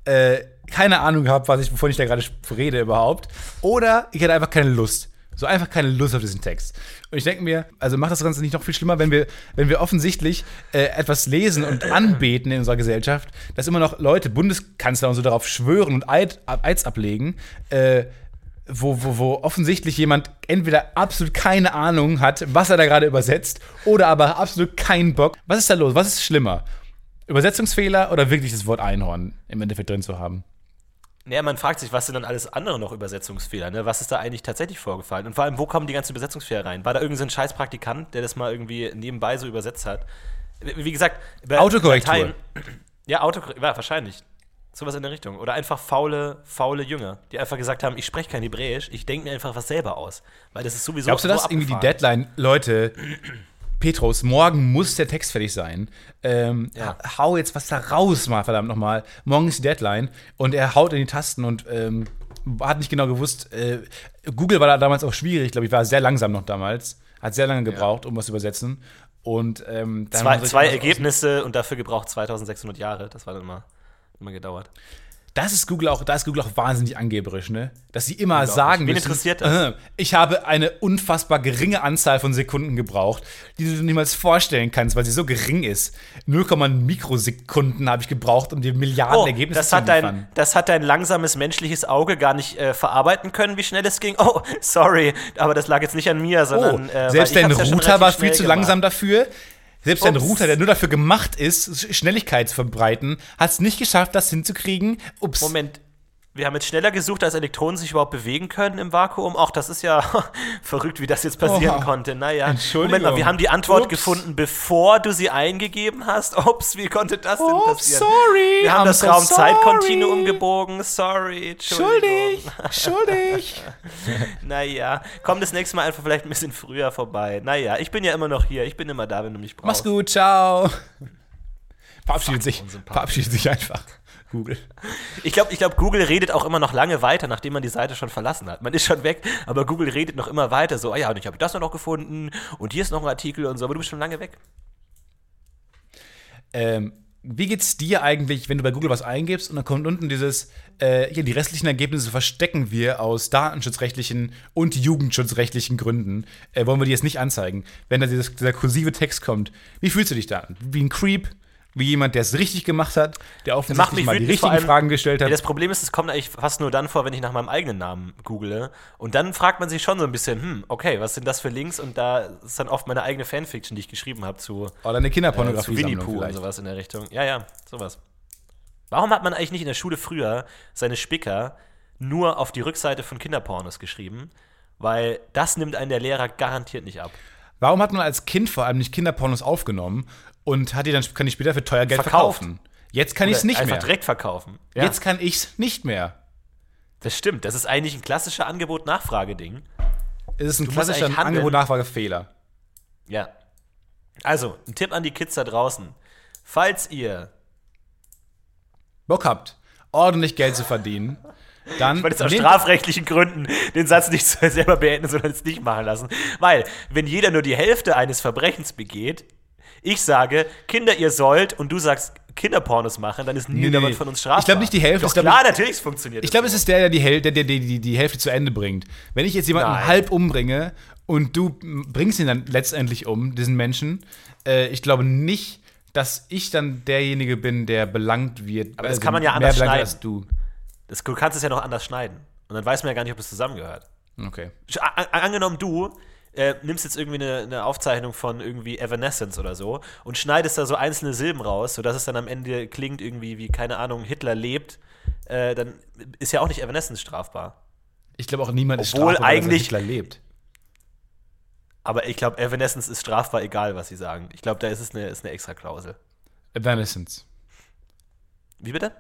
äh, keine Ahnung gehabt, was ich, wovon ich da gerade rede überhaupt, oder ich hatte einfach keine Lust. So einfach keine Lust auf diesen Text. Und ich denke mir, also macht das Ganze nicht noch viel schlimmer, wenn wir, wenn wir offensichtlich äh, etwas lesen und anbeten in unserer Gesellschaft, dass immer noch Leute, Bundeskanzler und so darauf schwören und Eid, Eids ablegen, äh, wo, wo, wo offensichtlich jemand entweder absolut keine Ahnung hat, was er da gerade übersetzt, oder aber absolut keinen Bock. Was ist da los? Was ist schlimmer? Übersetzungsfehler oder wirklich das Wort Einhorn im Endeffekt drin zu haben? Naja, man fragt sich, was sind dann alles andere noch Übersetzungsfehler? Ne? Was ist da eigentlich tatsächlich vorgefallen? Und vor allem, wo kommen die ganzen Übersetzungsfehler rein? War da irgendein so ein scheiß Praktikant, der das mal irgendwie nebenbei so übersetzt hat? Wie gesagt, Autokorrektur. Latein- (clears throat) Ja, Autokorrektur, ja, wahrscheinlich. Sowas in der Richtung. Oder einfach faule, faule Jünger, die einfach gesagt haben, ich spreche kein Hebräisch, ich denke mir einfach was selber aus. Weil das ist sowieso Glaubst du, so dass irgendwie die. Deadline, Leute, Petrus, morgen muss der Text fertig sein. Ähm, Ja. ha- Hau jetzt was da raus, mal verdammt nochmal. Morgen ist die Deadline und er haut in die Tasten und ähm, hat nicht genau gewusst. Äh, Google war da damals auch schwierig, glaube ich, war sehr langsam noch damals. Hat sehr lange gebraucht, um was zu übersetzen. Und ähm, Zwei, zwei Ergebnisse und dafür gebraucht 2600 Jahre. Das war dann immer, immer gedauert. Das ist Google auch, da ist Google auch wahnsinnig angeberisch, ne? Dass sie immer sagen Wen müssen, interessiert das? äh, ich habe eine unfassbar geringe Anzahl von Sekunden gebraucht, die du dir niemals vorstellen kannst, weil sie so gering ist. 0,1 Mikrosekunden habe ich gebraucht, um dir Milliarden Oh, Ergebnisse das zu hat, liefern. dein, das hat dein langsames menschliches Auge gar nicht äh, verarbeiten können, wie schnell es ging. Oh, sorry, aber das lag jetzt nicht an mir, oh, sondern. äh, weil selbst dein hab's ja Router war viel zu gemacht. langsam dafür. Selbst Ups. Router, der nur dafür gemacht ist, Schnelligkeit zu verbreiten, hat es nicht geschafft, das hinzukriegen. Ups. Moment, wir haben jetzt schneller gesucht, als Elektronen sich überhaupt bewegen können im Vakuum. Auch das ist ja (laughs) verrückt, wie das jetzt passieren Oh. konnte. Naja, Entschuldigung. Moment mal, wir haben die Antwort Ups. gefunden, bevor du sie eingegeben hast. (laughs) Ups, wie konnte das denn Oh, passieren? sorry. Wir haben I'm das so Raum-Zeit-Kontinuum gebogen. Sorry, Entschuldigung. Schuldig, schuldig. (laughs) Naja, komm das nächste Mal einfach vielleicht ein bisschen früher vorbei. Naja, ich bin ja immer noch hier. Ich bin immer da, wenn du mich brauchst. Mach's gut, ciao. Verabschiedet sich, verabschiedet sich einfach. Google. Ich glaube, ich glaub, Google redet auch immer noch lange weiter, nachdem man die Seite schon verlassen hat. Man ist schon weg, aber Google redet noch immer weiter. So, ah ja, und ich habe das noch gefunden und hier ist noch ein Artikel und so, aber du bist schon lange weg. Ähm, wie geht's dir eigentlich, wenn du bei Google was eingibst und dann kommt unten dieses, äh, hier, die restlichen Ergebnisse verstecken wir aus datenschutzrechtlichen und jugendschutzrechtlichen Gründen. Äh, wollen wir die jetzt nicht anzeigen. Wenn da dieses, dieser kursive Text kommt, wie fühlst du dich da? Wie ein Creep? Wie jemand, der es richtig gemacht hat, der offensichtlich mich mal die richtigen allem- Fragen gestellt Ja, hat? das Problem ist, es kommt eigentlich fast nur dann vor, wenn ich nach meinem eigenen Namen google. Und dann fragt man sich schon so ein bisschen, hm, okay, was sind das für Links? Und da ist dann oft meine eigene Fanfiction, die ich geschrieben habe zu, Oder eine äh, zu Kinderpornografie Winnie Pooh und sowas in der Richtung. Ja, ja, sowas. Warum hat man eigentlich nicht in der Schule früher seine Spicker nur auf die Rückseite von Kinderpornos geschrieben? Weil das nimmt einen der Lehrer garantiert nicht ab. Warum hat man als Kind vor allem nicht Kinderpornos aufgenommen und hat die dann kann ich später für teuer Geld Verkauft. verkaufen? Jetzt kann ich es nicht einfach mehr. direkt verkaufen. Ja, Jetzt kann ich es nicht mehr. das stimmt. Das ist eigentlich ein klassischer Angebot-Nachfrage-Ding. Es ist ein musst klassischer. Angebot-Nachfrage-Fehler. Ja. Also, ein Tipp an die Kids da draußen. Falls ihr, Bock habt, ordentlich Geld zu verdienen, dann ich wollte jetzt aus strafrechtlichen Gründen den Satz nicht selber beenden, sondern es nicht machen lassen. Weil, wenn jeder nur die Hälfte eines Verbrechens begeht, ich sage, Kinder, ihr sollt, und du sagst, Kinderpornos machen, dann ist nie Nee, jemand von uns strafbar. Ich glaube nicht die Hälfte, Doch ich klar, natürlich es funktioniert. Ich glaube, es ist der, der die, Häl der, der, die, die, die Hälfte zu Ende bringt. Wenn ich jetzt jemanden Nein. halb umbringe und du bringst ihn dann letztendlich um, diesen Menschen, äh, ich glaube nicht, dass ich dann derjenige bin, der belangt wird. also Aber das kann man ja anders schneiden. als du. Das, du kannst es ja noch anders schneiden. Und dann weiß man ja gar nicht, ob es zusammengehört. Okay. Sch- a- a- Angenommen, du äh, nimmst jetzt irgendwie eine, eine Aufzeichnung von irgendwie Evanescence oder so und schneidest da so einzelne Silben raus, sodass es dann am Ende klingt irgendwie wie, keine Ahnung, Hitler lebt, äh, dann ist ja auch nicht Evanescence strafbar. Ich glaube auch niemand ist Obwohl strafbar, weil er eigentlich- Hitler lebt. Aber ich glaube, Evanescence ist strafbar, egal was sie sagen. Ich glaube, da ist es eine, ist eine extra Klausel. Evanescence. Wie bitte?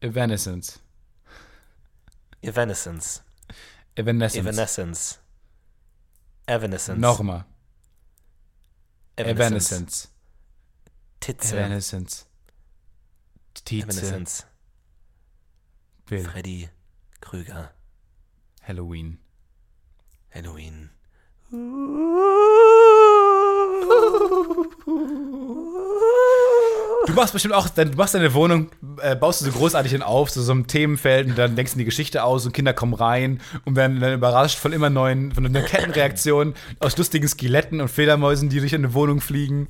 Evanescence. Evanescence. Evanescence. Evanescence. Evanescence. Nochmal. Evanescence. Titze. Evanescence. Tietze. Evanescence. Bill. Freddy Krüger. Halloween. Halloween. (laughs) Du machst bestimmt auch, du machst deine Wohnung, äh, baust du so großartig hin auf, so, so einem Themenfeld und dann denkst du die Geschichte aus und Kinder kommen rein und werden dann überrascht von immer neuen, von einer Kettenreaktion aus lustigen Skeletten und Fledermäusen, die durch eine Wohnung fliegen.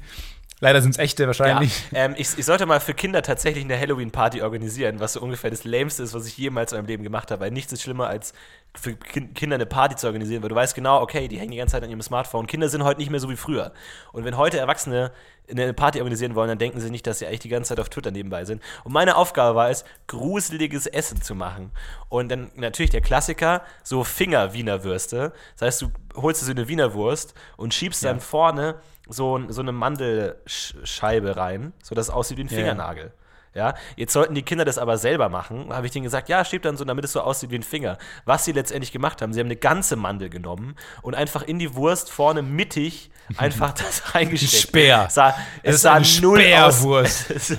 Leider sind es echte Ja, wahrscheinlich. ähm, ich, ich sollte mal für Kinder tatsächlich eine Halloween-Party organisieren, was so ungefähr das Lämste ist, was ich jemals in meinem Leben gemacht habe. Weil nichts ist schlimmer, als für Kin Kinder eine Party zu organisieren, weil du weißt genau, okay, die hängen die ganze Zeit an ihrem Smartphone. Kinder sind heute nicht mehr so wie früher. Und wenn heute Erwachsene eine Party organisieren wollen, dann denken sie nicht, dass sie eigentlich die ganze Zeit auf Twitter nebenbei sind. Und meine Aufgabe war es, gruseliges Essen zu machen. Und dann natürlich der Klassiker, so Finger-Wiener Würste. Das heißt, du holst dir so eine Wiener Wurst und schiebst dann vorne so, so eine Mandelscheibe rein, sodass es aussieht wie ein. Fingernagel. Ja, jetzt sollten die Kinder das aber selber machen. Habe ich denen gesagt, ja, steht dann so, damit es so aussieht wie ein Finger. Was sie letztendlich gemacht haben, sie haben eine ganze Mandel genommen und einfach in die Wurst vorne mittig (laughs) einfach das reingesteckt. Speer. Sah, es ist sah null aus. Speerwurst. (laughs) Es sah,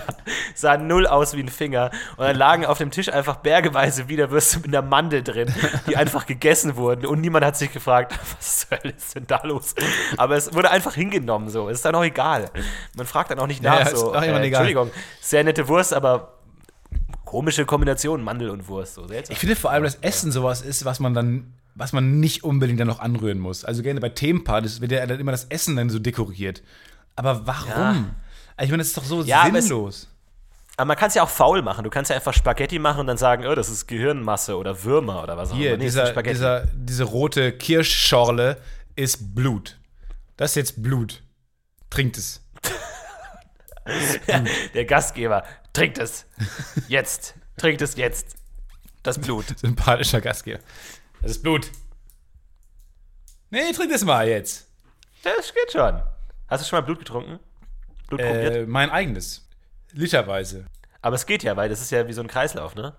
sah null aus wie ein Finger. Und dann lagen auf dem Tisch einfach bergeweise Wiederwürste mit einer Mandel drin, die (laughs) einfach gegessen wurden. Und niemand hat sich gefragt, was zur Hölle ist denn da los? Aber es wurde einfach hingenommen so. Es ist dann auch egal. Man fragt dann auch nicht nach ja, ist so. auch irgendwann egal. Entschuldigung, sehr nette Wurst, aber komische Kombination Mandel und Wurst. So seltsam. Ich finde vor allem, dass Essen sowas ist, was man dann, was man nicht unbedingt dann noch anrühren muss. Also gerne bei Themenpartys wird ja dann immer das Essen dann so dekoriert. Aber warum? Ja. Also ich meine, das ist doch so Ja, aber es- sinnlos. Aber man kann es ja auch faul machen. Du kannst ja einfach Spaghetti machen und dann sagen, oh, das ist Gehirnmasse oder Würmer oder was auch Hier, immer. Nee, es ist dieser, dieser, diese rote Kirschschorle ist Blut. Das ist jetzt Blut. Trinkt es. (laughs) Der Gastgeber trinkt es. Jetzt. Trinkt es jetzt. Das Blut. (laughs) Sympathischer Gastgeber. Das ist Blut. Nee, trink das mal jetzt. Das geht schon. Hast du schon mal Blut getrunken? Blut probiert? Äh, mein eigenes. Literweise. Aber es geht ja, weil das ist ja wie so ein Kreislauf, ne?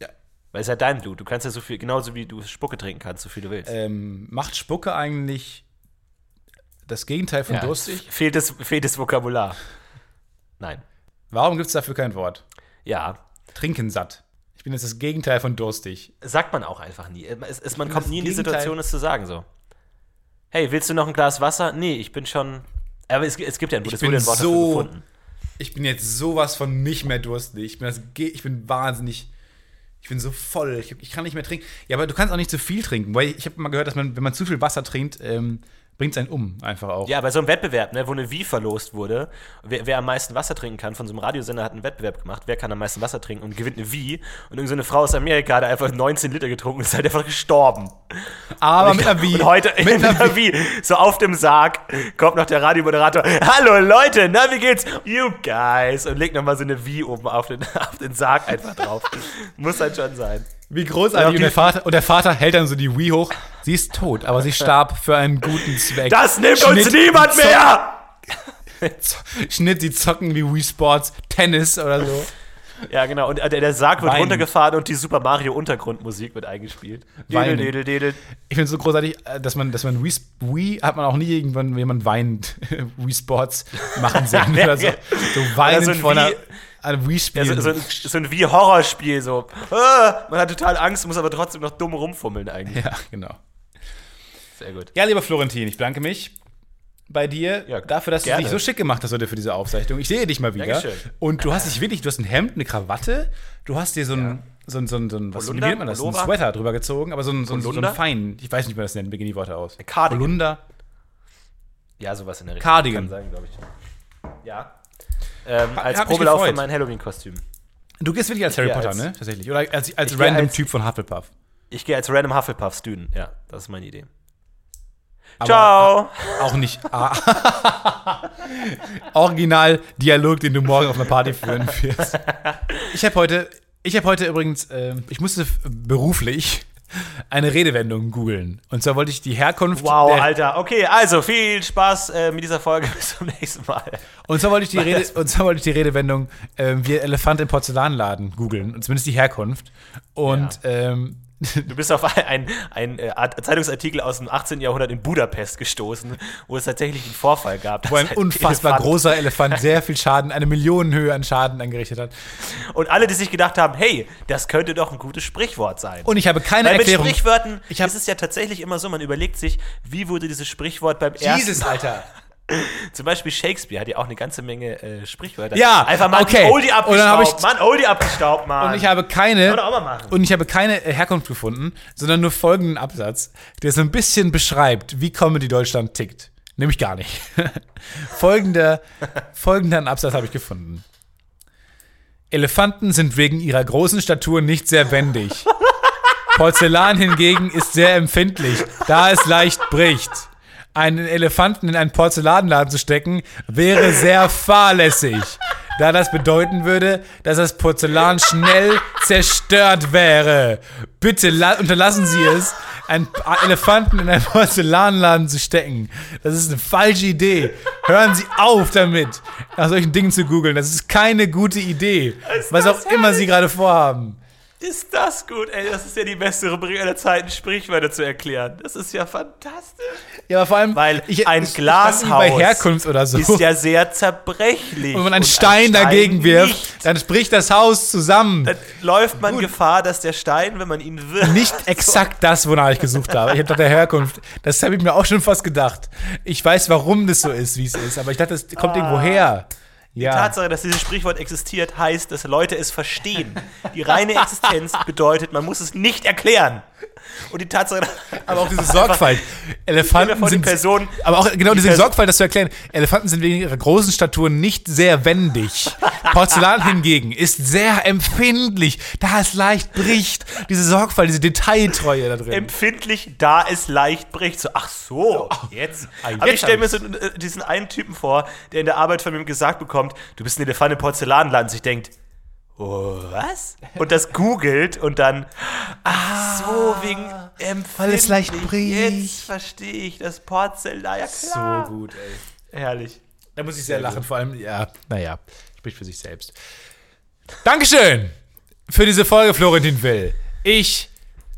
Ja. Weil es ist ja dein Blut. Du kannst ja so viel, genauso wie du Spucke trinken kannst, so viel du willst. Ähm, macht Spucke eigentlich das Gegenteil von Ja, durstig? Fehlt das, fehlt das Vokabular. Nein. Warum gibt es dafür kein Wort? Ja. Trinken satt. Ich bin jetzt das Gegenteil von durstig. Sagt man auch einfach nie. Es, es, man kommt nie in die Gegenteil. Situation, es zu sagen so. Hey, willst du noch ein Glas Wasser? Nee, ich bin schon. Aber es, es gibt ja ein gutes Wort dafür so- gefunden. Ich bin jetzt sowas von nicht mehr durstig. Ich bin, das, Ge- ich bin wahnsinnig. Ich bin so voll. Ich, ich kann nicht mehr trinken. Ja, aber du kannst auch nicht zu viel trinken. Weil ich habe mal gehört, dass man, wenn man zu viel Wasser trinkt, ähm, bringt es einen um. Einfach auch. Ja, bei so einem Wettbewerb, ne, wo eine Wie verlost wurde, wer, wer am meisten Wasser trinken kann, von so einem Radiosender hat einen Wettbewerb gemacht, wer kann am meisten Wasser trinken und gewinnt eine Wie. Und irgendeine so Frau aus Amerika hat einfach 19 Liter getrunken und ist halt einfach gestorben. aber Und mit ich- einer Wie. Und heute mit einer Wie. So auf dem Sarg kommt noch der Radiomoderator. Hallo Leute, na wie geht's? You guys. Und legt nochmal so eine Wie oben auf den, (laughs) auf den Sarg einfach drauf. Muss halt schon sein. Wie großartig. Ja, und, der Vater, und der Vater hält dann so die Wii hoch. Sie ist tot, aber sie starb für einen guten Zweck. Das nimmt uns Schnitt, niemand zock- mehr! (laughs) Schnitt, sie zocken wie Wii Sports, Tennis oder so. Ja, genau. Und der, der Sarg wird Weinen. runtergefahren und die Super Mario Untergrundmusik wird eingespielt. Weinen. Dedel, dedel, dedel. Ich finde es so großartig, äh, dass man, dass man Wii, Wii hat man auch nie irgendwann, wenn jemand weint, (laughs) Wii Sports machen sehen (laughs) oder so. So weinend so ein vor einer, Wii- einem Wii-Spiel. Ja, so, so, ein, so ein wie Horrorspiel, so. Ah, man hat total Angst, muss aber trotzdem noch dumm rumfummeln eigentlich. ja, genau. Sehr gut. Ja, lieber Florentin, ich bedanke mich bei dir Ja, dafür, dass gerne. du dich so schick gemacht hast heute für diese Aufzeichnung. Ich sehe dich mal wieder. Dankeschön. Und du hast dich wirklich, du hast ein Hemd, eine Krawatte, du hast dir so ein, so ein, so ein, so ein was nennt man das? Ein? Sweater drüber gezogen, aber so ein, so ein, so ein fein, ich weiß nicht, wie man das nennt, mir gehen die Worte aus. Cardigan. Holunder. Ja, sowas in der Richtung. Cardigan. Kann sein, glaube ich. Ja. Ähm, als hat mich Probelauf für gefreut. mein Halloween-Kostüm. Du gehst wirklich als Harry Potter, als- ne? Tatsächlich. Oder als, als random als- Typ von Hufflepuff. Ich gehe als random Hufflepuff-Student. Ja, das ist meine Idee. Aber Ciao! Auch nicht. (laughs) Original Dialog, den du morgen auf einer Party führen wirst. Ich habe heute, ich habe heute übrigens, ähm, ich musste beruflich eine Redewendung googeln. Und zwar wollte ich die Herkunft. Wow, Alter. Okay, also viel Spaß äh, mit dieser Folge. (laughs) Bis zum nächsten Mal. Und zwar wollte ich die Rede, und zwar wollte ich die Redewendung ähm, wie Elefant im Porzellanladen googeln. Und zumindest die Herkunft. Und ähm, (laughs) Du bist auf ein, ein, äh, Art- Zeitungsartikel aus dem 18. Jahrhundert in Budapest gestoßen, wo es tatsächlich einen Vorfall gab. wo ein unfassbar Elefant- großer Elefant sehr (laughs) viel Schaden, eine Millionenhöhe an Schaden angerichtet hat. Und alle, die sich gedacht haben, hey, das könnte doch ein gutes Sprichwort sein. Und ich habe keine Weil mit Erklärung. Sprichwörtern Ich hab- ist es ja tatsächlich immer so, man überlegt sich, wie wurde dieses Sprichwort beim ersten Jesus, Alter. Zum Beispiel Shakespeare hat ja auch eine ganze Menge äh, Sprichwörter. Ja, einfach mal okay. Oldie abgestaubt, ich- Mann, Oldie abgestaubt, Mann. Und ich habe keine. Und ich habe keine äh, Herkunft gefunden, sondern nur folgenden Absatz, der so ein bisschen beschreibt, wie Comedy Deutschland tickt. Nämlich gar nicht. (laughs) Folgender, folgenden Absatz habe ich gefunden. Elefanten sind wegen ihrer großen Statur nicht sehr wendig. (laughs) Porzellan hingegen ist sehr empfindlich, da es leicht bricht. Einen Elefanten in einen Porzellanladen zu stecken, wäre sehr fahrlässig, da das bedeuten würde, dass das Porzellan schnell zerstört wäre. Bitte la- unterlassen Sie es, einen Elefanten in einen Porzellanladen zu stecken. Das ist eine falsche Idee. Hören Sie auf damit, nach solchen Dingen zu googeln. Das ist keine gute Idee. Was auch immer Sie gerade vorhaben. Ist das gut, ey? Das ist ja die beste Rubrik aller Zeiten, Sprichwörter zu erklären. Das ist ja fantastisch. Ja, aber vor allem, Weil ich, ein ich ihn bei Glashaus Herkunft oder so. Ist ja sehr zerbrechlich. und wenn man einen Und Stein, dagegen nicht. wirft, dann bricht das Haus zusammen. Dann läuft man Gefahr, dass der Stein, wenn man ihn wirft. Nicht (laughs) exakt das, wonach ich gesucht habe. Ich habe nach der Herkunft. Das habe ich mir auch schon fast gedacht. Ich weiß, warum das so ist, wie es ist, aber ich dachte, das kommt irgendwo her. Ja. Die Tatsache, dass dieses Sprichwort existiert, heißt, dass Leute es verstehen. Die reine Existenz bedeutet, man muss es nicht erklären. Und die Tatsache, aber auch diese Sorgfalt. Elefanten die sind. Person- aber auch genau diese Person- Sorgfalt, das zu erklären. Elefanten sind wegen ihrer großen Statur nicht sehr wendig. Porzellan hingegen ist sehr empfindlich, da es leicht bricht. Diese Sorgfalt, diese Detailtreue da drin. empfindlich, da es leicht bricht. So, ach so, jetzt. Ah, Aber jetzt ich stelle mir so äh, diesen einen Typen vor, der in der Arbeit von mir gesagt bekommt, du bist ein Elefant im Porzellanladen. Und sich denkt, oh, was? Und das googelt und dann, ach so, wegen empfindlich. Weil es leicht bricht. Jetzt verstehe ich das Porzellan. Ja, klar. gut, ey. Herrlich. Da muss ich sehr lachen, vor allem, ja, naja, spricht für sich selbst. Dankeschön für diese Folge, Florentin Will. Ich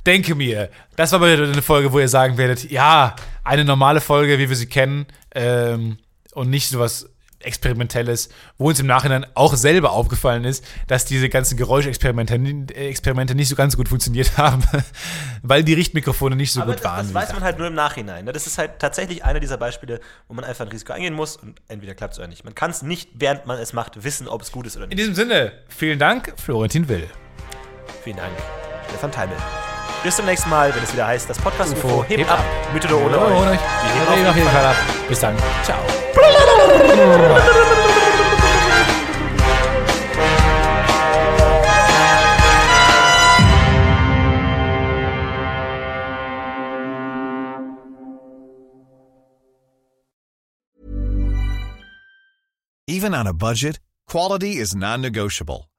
denke mir, das war mal wieder eine Folge, wo ihr sagen werdet, ja, eine normale Folge, wie wir sie kennen, ähm, und nicht sowas Experimentelles, wo uns im Nachhinein auch selber aufgefallen ist, dass diese ganzen Geräuschexperimente äh, Experimente nicht so ganz gut funktioniert (laughs) haben, weil die Richtmikrofone nicht so Aber gut das, waren. das weiß man halt nur im Nachhinein. ne? Das ist halt tatsächlich einer dieser Beispiele, wo man einfach ein Risiko eingehen muss und entweder klappt es oder nicht. Man kann es nicht, während man es macht, wissen, ob es gut ist oder In nicht. diesem Sinne, vielen Dank, Florentin Will. Vielen Dank, Stefan Teimel. Bis zum nächsten Mal, wenn es wieder heißt, das Podcast UFO, UFO, hebt hebt ab, mit oder ohne Ohne euch. euch. Wir Wir heben auf jeden Fall ab. Bis dann. Ciao. Even on a budget, quality is non-negotiable.